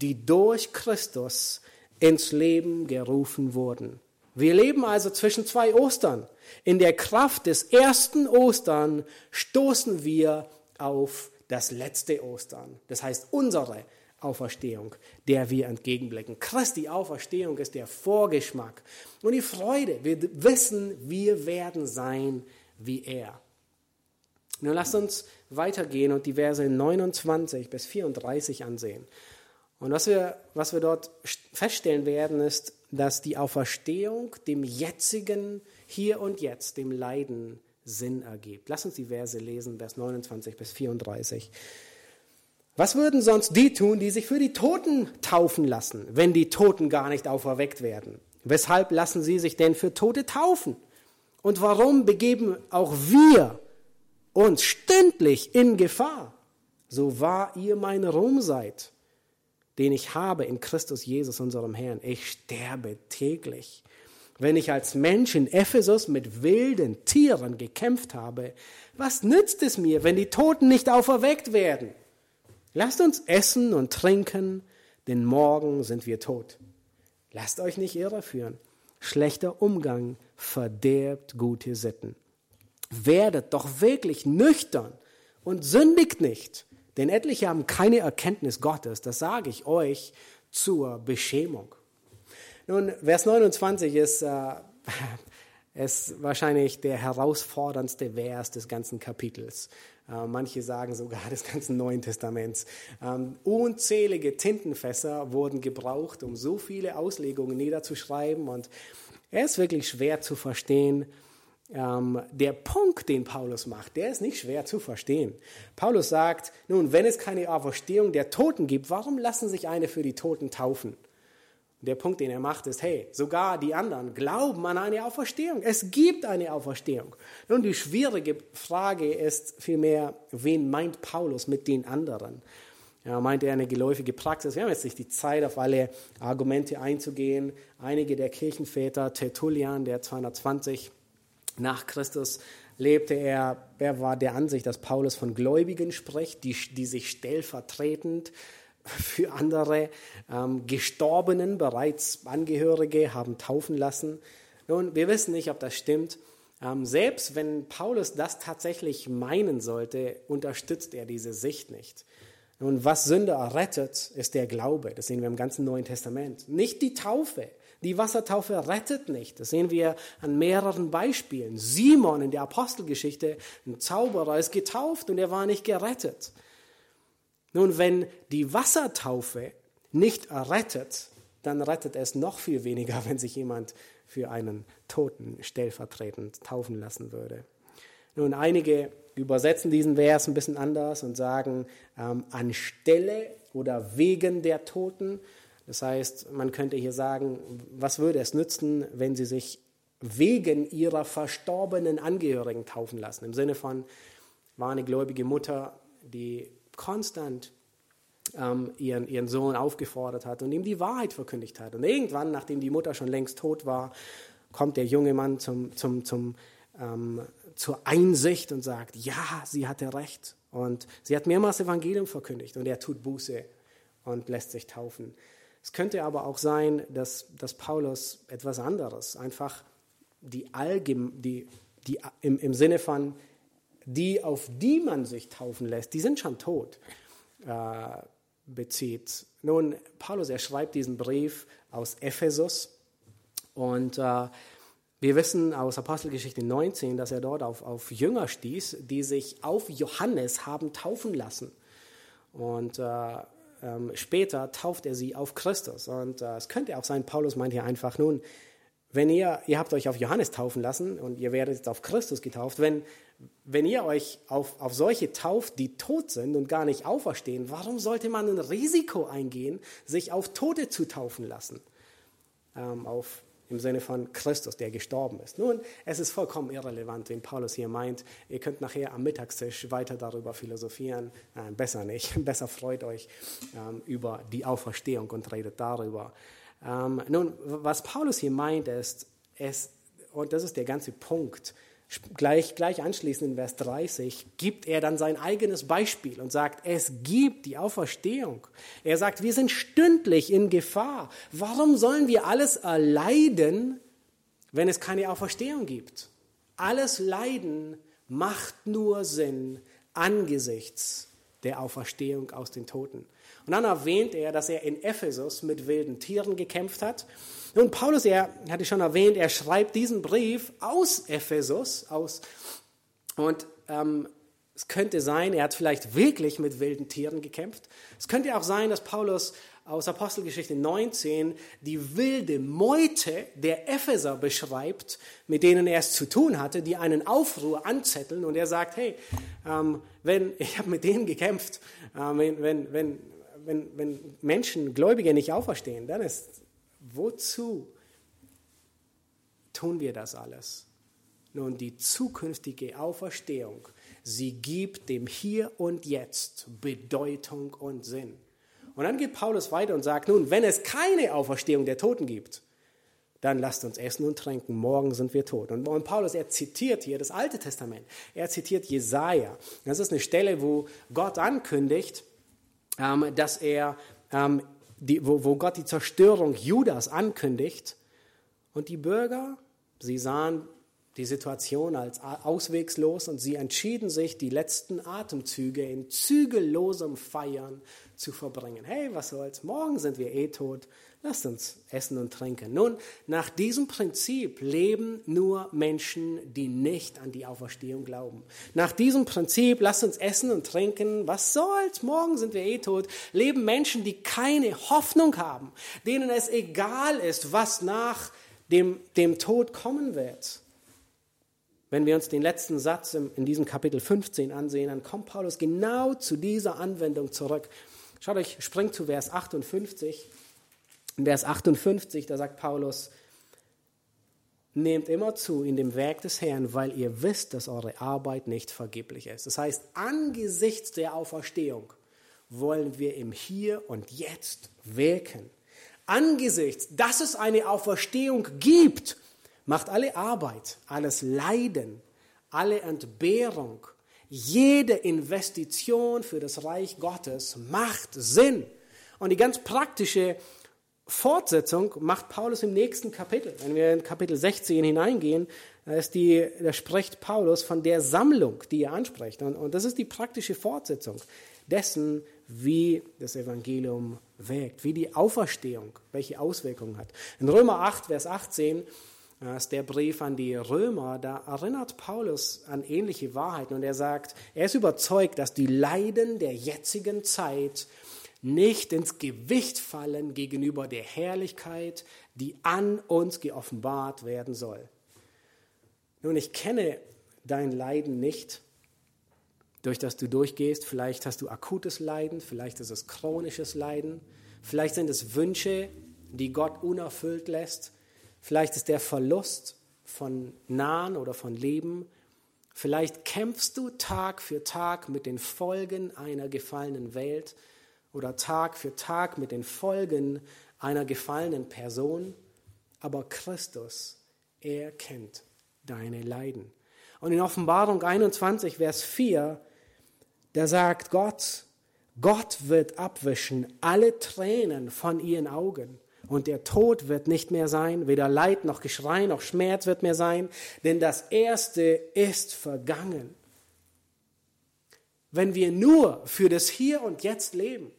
die durch Christus ins Leben gerufen wurden. Wir leben also zwischen zwei Ostern. In der Kraft des ersten Ostern stoßen wir auf das letzte Ostern. Das heißt, unsere Auferstehung, der wir entgegenblicken. Christi Auferstehung ist der Vorgeschmack und die Freude. Wir wissen, wir werden sein wie er. Nun lasst uns weitergehen und die Verse 29 bis 34 ansehen. Und was wir, was wir dort feststellen werden, ist, dass die Auferstehung dem jetzigen Hier und Jetzt, dem Leiden, Sinn ergibt. Lass uns die Verse lesen, Vers 29 bis 34. Was würden sonst die tun, die sich für die Toten taufen lassen, wenn die Toten gar nicht auferweckt werden? Weshalb lassen sie sich denn für Tote taufen? Und warum begeben auch wir uns stündlich in Gefahr, so wahr ihr mein Ruhm seid, den ich habe in Christus Jesus, unserem Herrn? Ich sterbe täglich. Wenn ich als Mensch in Ephesus mit wilden Tieren gekämpft habe, was nützt es mir, wenn die Toten nicht auferweckt werden? Lasst uns essen und trinken, denn morgen sind wir tot. Lasst euch nicht irreführen. Schlechter Umgang verderbt gute Sitten. Werdet doch wirklich nüchtern und sündigt nicht, denn etliche haben keine Erkenntnis Gottes, das sage ich euch zur Beschämung. Nun, Vers 29 ist, äh, ist wahrscheinlich der herausforderndste Vers des ganzen Kapitels. Äh, manche sagen sogar des ganzen Neuen Testaments. Ähm, unzählige Tintenfässer wurden gebraucht, um so viele Auslegungen niederzuschreiben. Und er ist wirklich schwer zu verstehen. Ähm, der Punkt, den Paulus macht, der ist nicht schwer zu verstehen. Paulus sagt, nun, wenn es keine Auferstehung der Toten gibt, warum lassen sich eine für die Toten taufen? Der Punkt, den er macht, ist, hey, sogar die anderen glauben an eine Auferstehung. Es gibt eine Auferstehung. Nun, die schwierige Frage ist vielmehr, wen meint Paulus mit den anderen? Ja, meint er eine geläufige Praxis? Wir haben jetzt nicht die Zeit, auf alle Argumente einzugehen. Einige der Kirchenväter, Tertullian, der 220 nach Christus lebte, er, er war der Ansicht, dass Paulus von Gläubigen spricht, die, die sich stellvertretend für andere ähm, Gestorbenen, bereits Angehörige, haben taufen lassen. Nun, wir wissen nicht, ob das stimmt. Ähm, selbst wenn Paulus das tatsächlich meinen sollte, unterstützt er diese Sicht nicht. Nun, was Sünder rettet, ist der Glaube. Das sehen wir im ganzen Neuen Testament. Nicht die Taufe. Die Wassertaufe rettet nicht. Das sehen wir an mehreren Beispielen. Simon in der Apostelgeschichte, ein Zauberer, ist getauft und er war nicht gerettet. Nun, wenn die Wassertaufe nicht rettet, dann rettet es noch viel weniger, wenn sich jemand für einen Toten stellvertretend taufen lassen würde. Nun, einige übersetzen diesen Vers ein bisschen anders und sagen ähm, anstelle oder wegen der Toten. Das heißt, man könnte hier sagen, was würde es nützen, wenn sie sich wegen ihrer verstorbenen Angehörigen taufen lassen? Im Sinne von, war eine gläubige Mutter, die konstant ähm, ihren, ihren Sohn aufgefordert hat und ihm die Wahrheit verkündigt hat. Und irgendwann, nachdem die Mutter schon längst tot war, kommt der junge Mann zum, zum, zum, ähm, zur Einsicht und sagt, ja, sie hatte recht. Und sie hat mehrmals Evangelium verkündigt und er tut Buße und lässt sich taufen. Es könnte aber auch sein, dass, dass Paulus etwas anderes, einfach die allgem, die, die im, im Sinne von die, auf die man sich taufen lässt, die sind schon tot, äh, bezieht. Nun, Paulus, er schreibt diesen Brief aus Ephesus und äh, wir wissen aus Apostelgeschichte 19, dass er dort auf, auf Jünger stieß, die sich auf Johannes haben taufen lassen. Und äh, ähm, später tauft er sie auf Christus. Und äh, es könnte auch sein, Paulus meint hier einfach nun, wenn ihr, ihr habt euch auf Johannes taufen lassen und ihr werdet jetzt auf Christus getauft, wenn, wenn ihr euch auf, auf solche tauft, die tot sind und gar nicht auferstehen, warum sollte man ein Risiko eingehen, sich auf Tote zu taufen lassen? Ähm, auf, Im Sinne von Christus, der gestorben ist. Nun, es ist vollkommen irrelevant, wenn Paulus hier meint, ihr könnt nachher am Mittagstisch weiter darüber philosophieren. Nein, besser nicht. Besser freut euch ähm, über die Auferstehung und redet darüber. Ähm, nun, was Paulus hier meint, ist, es, und das ist der ganze Punkt, gleich, gleich anschließend in Vers 30 gibt er dann sein eigenes Beispiel und sagt, es gibt die Auferstehung. Er sagt, wir sind stündlich in Gefahr. Warum sollen wir alles erleiden, wenn es keine Auferstehung gibt? Alles Leiden macht nur Sinn angesichts der Auferstehung aus den Toten. Und dann erwähnt er, dass er in Ephesus mit wilden Tieren gekämpft hat. Nun, Paulus, er hatte schon erwähnt, er schreibt diesen Brief aus Ephesus, aus, und ähm, es könnte sein, er hat vielleicht wirklich mit wilden Tieren gekämpft. Es könnte auch sein, dass Paulus aus Apostelgeschichte 19 die wilde Meute der Epheser beschreibt, mit denen er es zu tun hatte, die einen Aufruhr anzetteln und er sagt, hey, ähm, wenn, ich habe mit denen gekämpft, äh, wenn, wenn, wenn, wenn, wenn Menschen, Gläubige nicht auferstehen, dann ist, wozu tun wir das alles? Nun, die zukünftige Auferstehung, sie gibt dem Hier und Jetzt Bedeutung und Sinn. Und dann geht Paulus weiter und sagt, nun, wenn es keine Auferstehung der Toten gibt, dann lasst uns essen und trinken, morgen sind wir tot. Und, Paulus, er zitiert hier das Alte Testament. Er zitiert Jesaja. Das ist eine Stelle, wo Gott ankündigt, ähm, dass er, ähm, die, wo, wo Gott die Zerstörung Judas ankündigt. Und die Bürger, sie sahen die Situation als auswegslos und sie entschieden sich, die letzten Atemzüge in zügellosem Feiern zu verbringen. Hey, was soll's? Morgen sind wir eh tot. Lasst uns essen und trinken. Nun, nach diesem Prinzip leben nur Menschen, die nicht an die Auferstehung glauben. Nach diesem Prinzip, lasst uns essen und trinken. Was soll's? Morgen sind wir eh tot. Leben Menschen, die keine Hoffnung haben, denen es egal ist, was nach dem, dem Tod kommen wird. Wenn wir uns den letzten Satz in diesem Kapitel 15 ansehen, dann kommt Paulus genau zu dieser Anwendung zurück. Schaut euch, springt zu Vers 58. In Vers 58, da sagt Paulus, nehmt immer zu in dem Werk des Herrn, weil ihr wisst, dass eure Arbeit nicht vergeblich ist. Das heißt, angesichts der Auferstehung wollen wir im Hier und Jetzt wirken. Angesichts, dass es eine Auferstehung gibt, macht alle Arbeit, alles Leiden, alle Entbehrung, jede Investition für das Reich Gottes macht Sinn. Und die ganz praktische Fortsetzung macht Paulus im nächsten Kapitel. Wenn wir in Kapitel 16 hineingehen, da, ist die, da spricht Paulus von der Sammlung, die er anspricht. Und, und das ist die praktische Fortsetzung dessen, wie das Evangelium wirkt, wie die Auferstehung, welche Auswirkungen hat. In Römer 8, Vers 18, das ist der Brief an die Römer, da erinnert Paulus an ähnliche Wahrheiten und er sagt, er ist überzeugt, dass die Leiden der jetzigen Zeit nicht ins Gewicht fallen gegenüber der Herrlichkeit, die an uns geoffenbart werden soll. Nun, ich kenne dein Leiden nicht, durch das du durchgehst. Vielleicht hast du akutes Leiden, vielleicht ist es chronisches Leiden, vielleicht sind es Wünsche, die Gott unerfüllt lässt, vielleicht ist der Verlust von Nahen oder von Leben, vielleicht kämpfst du Tag für Tag mit den Folgen einer gefallenen Welt, oder Tag für Tag mit den Folgen einer gefallenen Person, aber Christus, er kennt deine Leiden. Und in Offenbarung 21, Vers 4, da sagt Gott, Gott wird abwischen alle Tränen von ihren Augen. Und der Tod wird nicht mehr sein, weder Leid noch Geschrei noch Schmerz wird mehr sein, denn das Erste ist vergangen. Wenn wir nur für das Hier und Jetzt leben,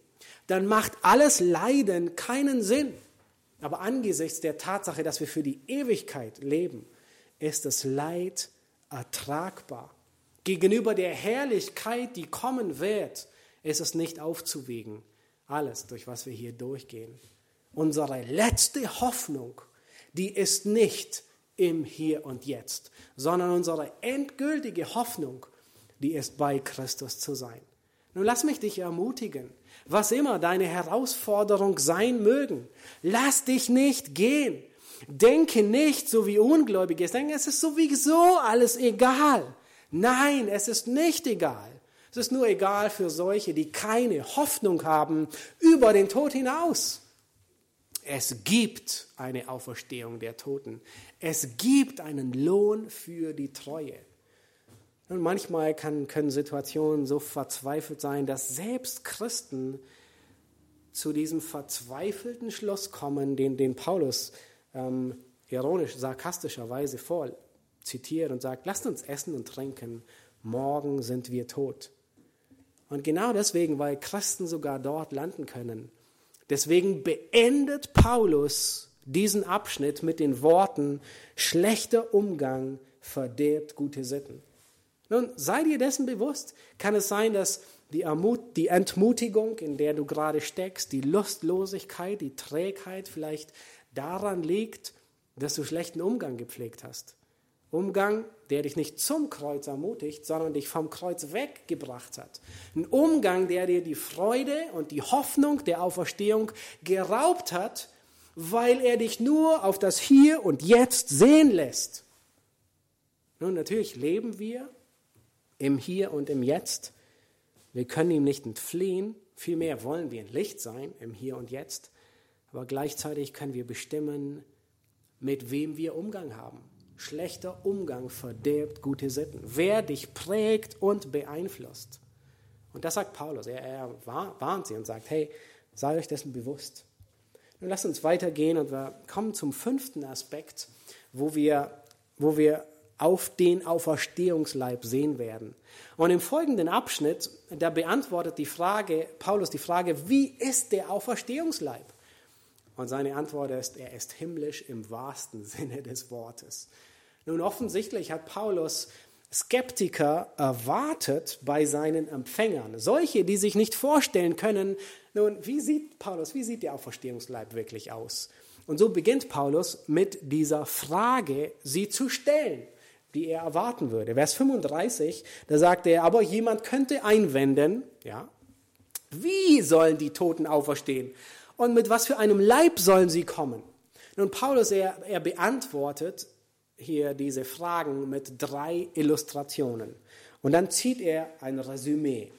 dann macht alles Leiden keinen Sinn. Aber angesichts der Tatsache, dass wir für die Ewigkeit leben, ist das Leid ertragbar. Gegenüber der Herrlichkeit, die kommen wird, ist es nicht aufzuwiegen. Alles, durch was wir hier durchgehen. Unsere letzte Hoffnung, die ist nicht im Hier und Jetzt, sondern unsere endgültige Hoffnung, die ist bei Christus zu sein. Nun lass mich dich ermutigen, was immer deine Herausforderung sein mögen, lass dich nicht gehen. Denke nicht so wie Ungläubige. Denke, es ist sowieso alles egal. Nein, es ist nicht egal. Es ist nur egal für solche, die keine Hoffnung haben über den Tod hinaus. Es gibt eine Auferstehung der Toten. Es gibt einen Lohn für die Treue. Und manchmal kann, können Situationen so verzweifelt sein, dass selbst Christen zu diesem verzweifelten Schluss kommen, den, den Paulus ähm, ironisch, sarkastischerweise vor zitiert und sagt, lasst uns essen und trinken, morgen sind wir tot. Und genau deswegen, weil Christen sogar dort landen können, deswegen beendet Paulus diesen Abschnitt mit den Worten, schlechter Umgang verdirbt gute Sitten. Nun, sei dir dessen bewusst. Kann es sein, dass die, Ermut, die Entmutigung, in der du gerade steckst, die Lustlosigkeit, die Trägheit vielleicht daran liegt, dass du schlechten Umgang gepflegt hast? Umgang, der dich nicht zum Kreuz ermutigt, sondern dich vom Kreuz weggebracht hat. Ein Umgang, der dir die Freude und die Hoffnung der Auferstehung geraubt hat, weil er dich nur auf das Hier und Jetzt sehen lässt. Nun, natürlich leben wir im Hier und im Jetzt. Wir können ihm nicht entfliehen, vielmehr wollen wir ein Licht sein im Hier und Jetzt, aber gleichzeitig können wir bestimmen, mit wem wir Umgang haben. Schlechter Umgang verdirbt gute Sitten. Wer dich prägt und beeinflusst. Und das sagt Paulus. Er, er warnt sie und sagt, hey, sei euch dessen bewusst. Nun lasst uns weitergehen und wir kommen zum fünften Aspekt, wo wir, wo wir auf den Auferstehungsleib sehen werden. Und im folgenden Abschnitt, da beantwortet die Frage, Paulus die Frage, wie ist der Auferstehungsleib? Und seine Antwort ist, er ist himmlisch im wahrsten Sinne des Wortes. Nun offensichtlich hat Paulus Skeptiker erwartet bei seinen Empfängern. Solche, die sich nicht vorstellen können, nun, wie sieht Paulus, wie sieht der Auferstehungsleib wirklich aus? Und so beginnt Paulus mit dieser Frage, sie zu stellen die er erwarten würde. Vers 35, da sagt er, aber jemand könnte einwenden, ja, wie sollen die Toten auferstehen? Und mit was für einem Leib sollen sie kommen? Nun, Paulus, er, er beantwortet hier diese Fragen mit drei Illustrationen. Und dann zieht er ein Resümee.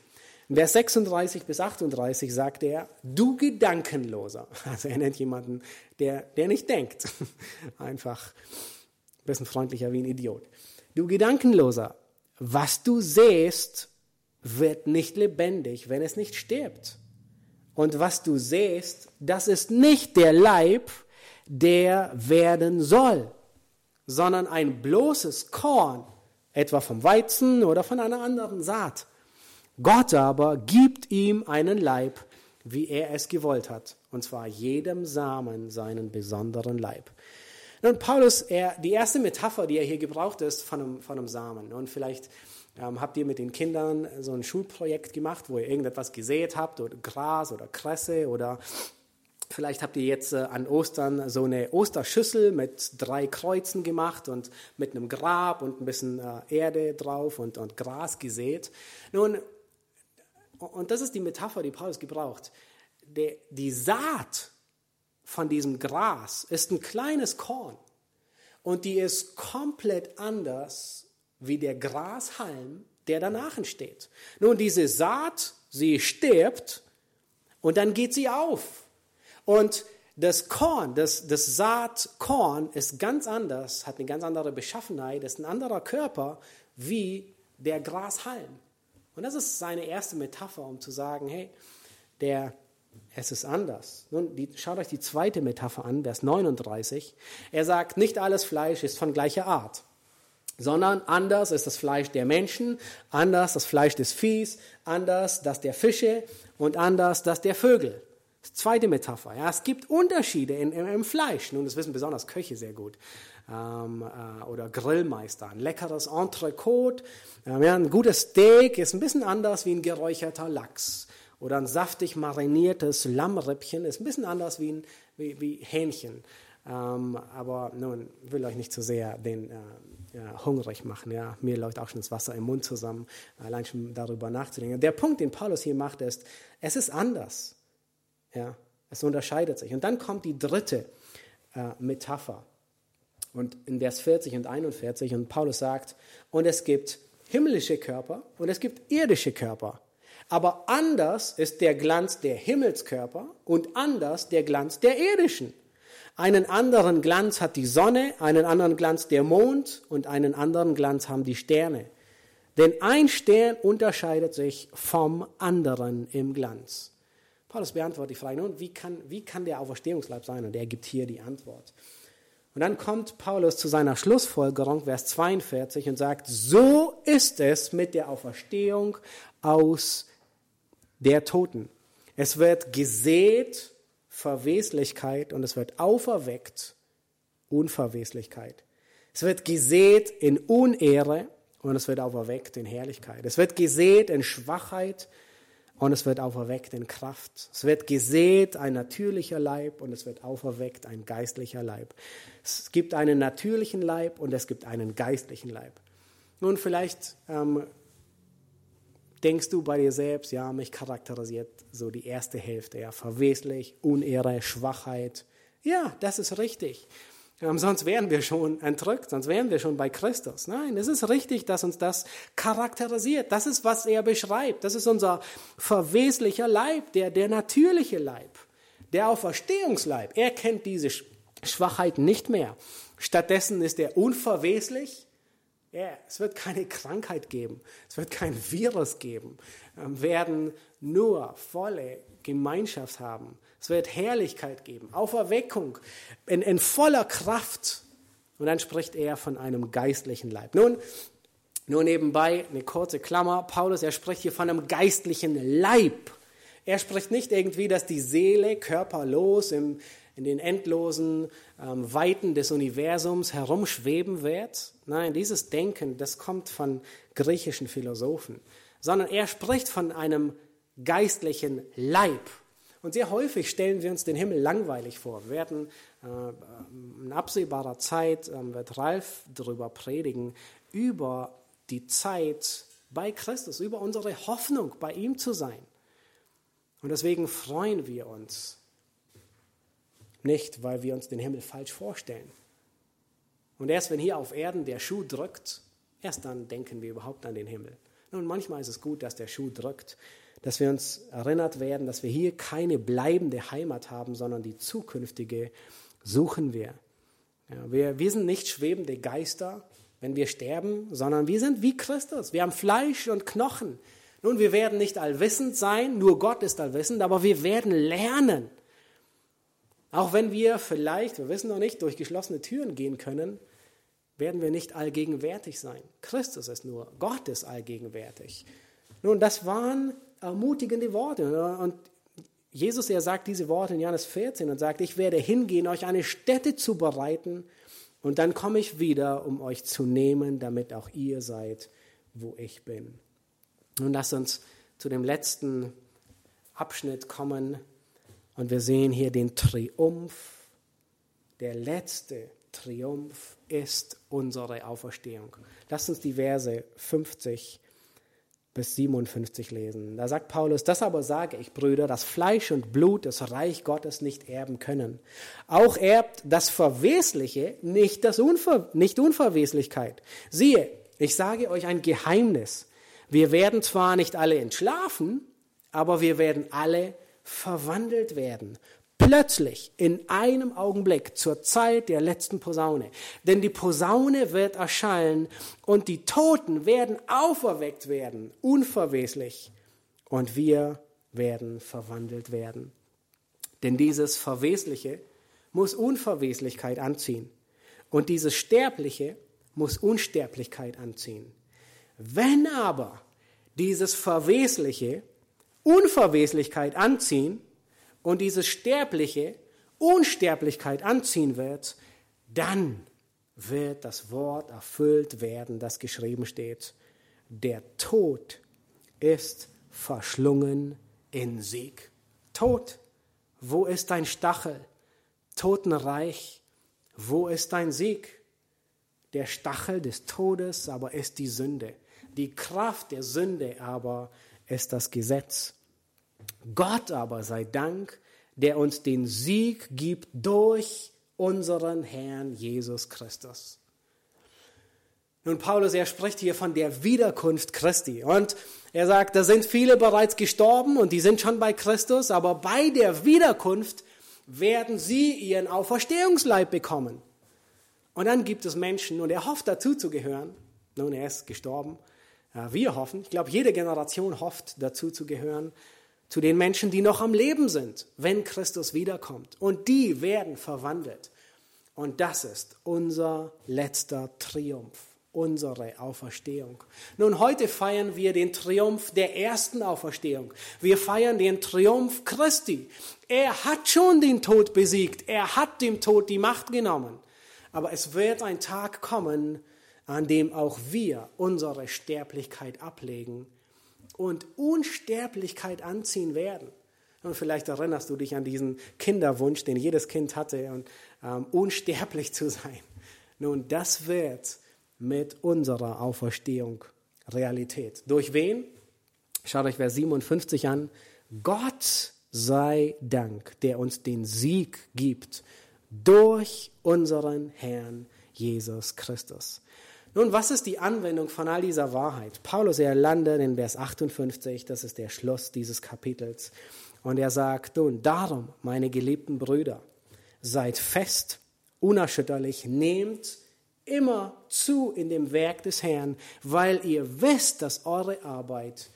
Vers 36 bis 38 sagt er, du Gedankenloser. Also er nennt jemanden, der, der nicht denkt. Einfach ein bisschen freundlicher wie ein Idiot. Du Gedankenloser, was du sähst, wird nicht lebendig, wenn es nicht stirbt. Und was du sähst, das ist nicht der Leib, der werden soll, sondern ein bloßes Korn, etwa vom Weizen oder von einer anderen Saat. Gott aber gibt ihm einen Leib, wie er es gewollt hat, und zwar jedem Samen seinen besonderen Leib. Nun, Paulus, er, die erste Metapher, die er hier gebraucht, ist von einem, von einem Samen. Und vielleicht ähm, habt ihr mit den Kindern so ein Schulprojekt gemacht, wo ihr irgendetwas gesät habt, oder Gras oder Kresse oder Vielleicht habt ihr jetzt äh, an Ostern so eine Osterschüssel mit drei Kreuzen gemacht und mit einem Grab und ein bisschen äh, Erde drauf und, und Gras gesät. Nun, und das ist die Metapher, die Paulus gebraucht. Die Saat von diesem Gras ist ein kleines Korn und die ist komplett anders wie der Grashalm, der danach entsteht. Nun, diese Saat, sie stirbt und dann geht sie auf. Und das Korn, das, das Saatkorn ist ganz anders, hat eine ganz andere Beschaffenheit, ist ein anderer Körper wie der Grashalm. Und das ist seine erste Metapher, um zu sagen, hey, der, es ist anders. Nun, die, schaut euch die zweite Metapher an, Vers 39. Er sagt, nicht alles Fleisch ist von gleicher Art, sondern anders ist das Fleisch der Menschen, anders das Fleisch des Viehs, anders das der Fische und anders das der Vögel. Zweite Metapher. Ja, es gibt Unterschiede in, im, im Fleisch. Nun, das wissen besonders Köche sehr gut. Ähm, äh, oder Grillmeister. Ein leckeres Entrecote. Ähm, ja, ein gutes Steak ist ein bisschen anders wie ein geräucherter Lachs. Oder ein saftig mariniertes Lammrippchen ist ein bisschen anders wie, ein, wie, wie Hähnchen. Ähm, aber nun will euch nicht zu sehr den äh, ja, hungrig machen. Ja, mir läuft auch schon das Wasser im Mund zusammen, allein schon darüber nachzudenken. Der Punkt, den Paulus hier macht, ist, es ist anders. Ja, es unterscheidet sich. Und dann kommt die dritte äh, Metapher. Und in Vers 40 und 41, und Paulus sagt, und es gibt himmlische Körper und es gibt irdische Körper. Aber anders ist der Glanz der Himmelskörper und anders der Glanz der irdischen. Einen anderen Glanz hat die Sonne, einen anderen Glanz der Mond und einen anderen Glanz haben die Sterne. Denn ein Stern unterscheidet sich vom anderen im Glanz. Paulus beantwortet die Frage, nun, wie kann, wie kann der Auferstehungsleib sein? Und er gibt hier die Antwort. Und dann kommt Paulus zu seiner Schlussfolgerung, Vers 42, und sagt, so ist es mit der Auferstehung aus der Toten. Es wird gesät Verweslichkeit und es wird auferweckt Unverweslichkeit. Es wird gesät in Unehre und es wird auferweckt in Herrlichkeit. Es wird gesät in Schwachheit und es wird auferweckt in Kraft. Es wird gesät ein natürlicher Leib und es wird auferweckt ein geistlicher Leib. Es gibt einen natürlichen Leib und es gibt einen geistlichen Leib. Nun, vielleicht ähm, denkst du bei dir selbst, ja, mich charakterisiert so die erste Hälfte, ja, verweslich, Unehre, Schwachheit. Ja, das ist richtig. Ähm, sonst wären wir schon entrückt, sonst wären wir schon bei Christus. Nein, es ist richtig, dass uns das charakterisiert. Das ist, was er beschreibt. Das ist unser verweslicher Leib, der, der natürliche Leib, der Auferstehungsleib. Er kennt diese Schwachheit nicht mehr. Stattdessen ist er unverweslich. Ja, es wird keine Krankheit geben, es wird kein Virus geben, wir werden nur volle Gemeinschaft haben es wird Herrlichkeit geben, Auferweckung in, in voller Kraft. Und dann spricht er von einem geistlichen Leib. Nun, nur nebenbei eine kurze Klammer. Paulus, er spricht hier von einem geistlichen Leib. Er spricht nicht irgendwie, dass die Seele körperlos im, in den endlosen ähm, Weiten des Universums herumschweben wird. Nein, dieses Denken, das kommt von griechischen Philosophen. Sondern er spricht von einem geistlichen Leib. Und sehr häufig stellen wir uns den Himmel langweilig vor. Wir werden äh, in absehbarer Zeit, äh, wird Ralf darüber predigen, über die Zeit bei Christus, über unsere Hoffnung, bei ihm zu sein. Und deswegen freuen wir uns nicht, weil wir uns den Himmel falsch vorstellen. Und erst wenn hier auf Erden der Schuh drückt, erst dann denken wir überhaupt an den Himmel. Nun, manchmal ist es gut, dass der Schuh drückt, dass wir uns erinnert werden, dass wir hier keine bleibende Heimat haben, sondern die zukünftige suchen wir. Ja, wir, wir sind nicht schwebende Geister, wenn wir sterben, sondern wir sind wie Christus. Wir haben Fleisch und Knochen. Nun, wir werden nicht allwissend sein, nur Gott ist allwissend, aber wir werden lernen. Auch wenn wir vielleicht, wir wissen noch nicht, durch geschlossene Türen gehen können, werden wir nicht allgegenwärtig sein. Christus ist nur, Gott ist allgegenwärtig. Nun, das waren ermutigende Worte. Und Jesus, er sagt diese Worte in Johannes 14 und sagt, ich werde hingehen, euch eine Stätte zu bereiten und dann komme ich wieder, um euch zu nehmen, damit auch ihr seid, wo ich bin. Nun lasst uns zu dem letzten Abschnitt kommen und wir sehen hier den Triumph. Der letzte Triumph ist unsere Auferstehung. Lasst uns die Verse 50 bis 57 lesen. Da sagt Paulus, das aber sage ich, Brüder, dass Fleisch und Blut das Reich Gottes nicht erben können. Auch erbt das Verwesliche nicht das Unver nicht Unverweslichkeit. Siehe, ich sage euch ein Geheimnis. Wir werden zwar nicht alle entschlafen, aber wir werden alle verwandelt werden plötzlich in einem Augenblick zur Zeit der letzten Posaune. Denn die Posaune wird erschallen und die Toten werden auferweckt werden, unverweslich. Und wir werden verwandelt werden. Denn dieses Verwesliche muss Unverweslichkeit anziehen. Und dieses Sterbliche muss Unsterblichkeit anziehen. Wenn aber dieses Verwesliche Unverweslichkeit anziehen, und dieses Sterbliche Unsterblichkeit anziehen wird, dann wird das Wort erfüllt werden, das geschrieben steht. Der Tod ist verschlungen in Sieg. Tod, wo ist dein Stachel? Totenreich, wo ist dein Sieg? Der Stachel des Todes aber ist die Sünde. Die Kraft der Sünde aber ist das Gesetz. Gott aber sei Dank, der uns den Sieg gibt durch unseren Herrn Jesus Christus. Nun, Paulus, er spricht hier von der Wiederkunft Christi. Und er sagt, da sind viele bereits gestorben und die sind schon bei Christus, aber bei der Wiederkunft werden sie ihren Auferstehungsleib bekommen. Und dann gibt es Menschen, und er hofft dazu zu gehören. Nun, er ist gestorben. Wir hoffen, ich glaube, jede Generation hofft dazu zu gehören, zu den Menschen, die noch am Leben sind, wenn Christus wiederkommt. Und die werden verwandelt. Und das ist unser letzter Triumph, unsere Auferstehung. Nun, heute feiern wir den Triumph der ersten Auferstehung. Wir feiern den Triumph Christi. Er hat schon den Tod besiegt. Er hat dem Tod die Macht genommen. Aber es wird ein Tag kommen, an dem auch wir unsere Sterblichkeit ablegen und Unsterblichkeit anziehen werden. Und vielleicht erinnerst du dich an diesen Kinderwunsch, den jedes Kind hatte, und ähm, unsterblich zu sein. Nun, das wird mit unserer Auferstehung Realität. Durch wen? Schaut euch Vers 57 an. Gott sei Dank, der uns den Sieg gibt durch unseren Herrn Jesus Christus. Nun, was ist die Anwendung von all dieser Wahrheit? Paulus, er landet in Vers 58, das ist der Schluss dieses Kapitels. Und er sagt, nun, darum, meine geliebten Brüder, seid fest, unerschütterlich, nehmt immer zu in dem Werk des Herrn, weil ihr wisst, dass eure Arbeit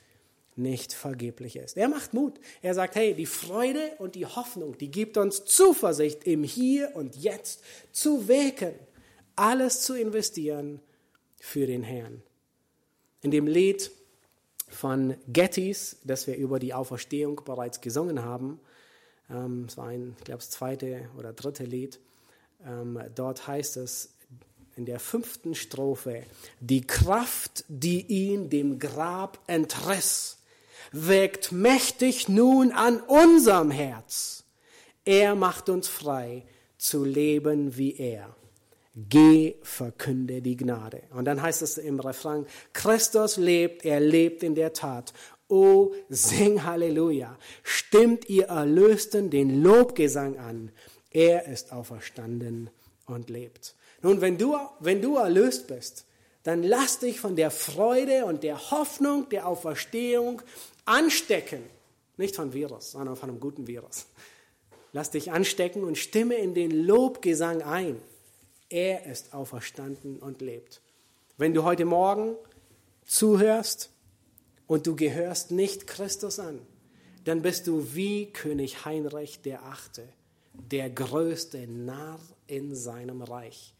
nicht vergeblich ist. Er macht Mut. Er sagt, hey, die Freude und die Hoffnung, die gibt uns Zuversicht, im Hier und Jetzt zu wirken, alles zu investieren für den Herrn. In dem Lied von Gettys, das wir über die Auferstehung bereits gesungen haben, ähm, es war ein, ich glaube, das zweite oder dritte Lied, ähm, dort heißt es in der fünften Strophe, die Kraft, die ihn dem Grab entriss, wirkt mächtig nun an unserem Herz. Er macht uns frei zu leben wie er. Geh, verkünde die Gnade. Und dann heißt es im Refrain, Christus lebt, er lebt in der Tat. Oh, sing Halleluja. Stimmt ihr Erlösten den Lobgesang an. Er ist auferstanden und lebt. Nun, wenn du, wenn du erlöst bist, dann lass dich von der Freude und der Hoffnung der Auferstehung anstecken. Nicht von Virus, sondern von einem guten Virus. Lass dich anstecken und stimme in den Lobgesang ein. Er ist auferstanden und lebt. Wenn du heute Morgen zuhörst und du gehörst nicht Christus an, dann bist du wie König Heinrich der Achte, der größte Narr in seinem Reich,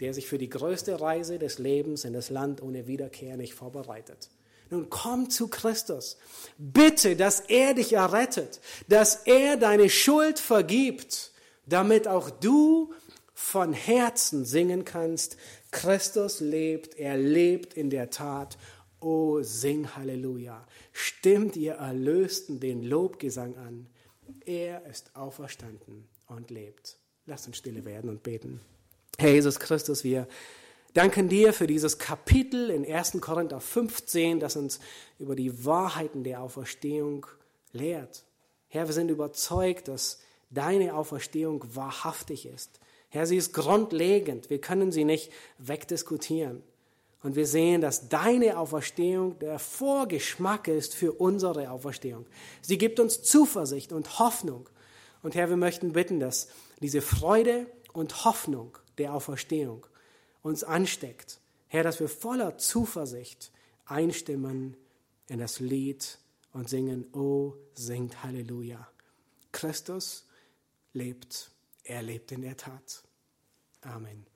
der sich für die größte Reise des Lebens in das Land ohne Wiederkehr nicht vorbereitet. Nun komm zu Christus. Bitte, dass er dich errettet, dass er deine Schuld vergibt, damit auch du von Herzen singen kannst, Christus lebt, er lebt in der Tat. Oh, sing Halleluja. Stimmt ihr Erlösten den Lobgesang an. Er ist auferstanden und lebt. Lasst uns stille werden und beten. Herr Jesus Christus, wir danken dir für dieses Kapitel in 1. Korinther 15, das uns über die Wahrheiten der Auferstehung lehrt. Herr, wir sind überzeugt, dass deine Auferstehung wahrhaftig ist. Herr, sie ist grundlegend. Wir können sie nicht wegdiskutieren. Und wir sehen, dass deine Auferstehung der Vorgeschmack ist für unsere Auferstehung. Sie gibt uns Zuversicht und Hoffnung. Und Herr, wir möchten bitten, dass diese Freude und Hoffnung der Auferstehung uns ansteckt. Herr, dass wir voller Zuversicht einstimmen in das Lied und singen, oh, singt Halleluja. Christus lebt, er lebt in der Tat. Amen.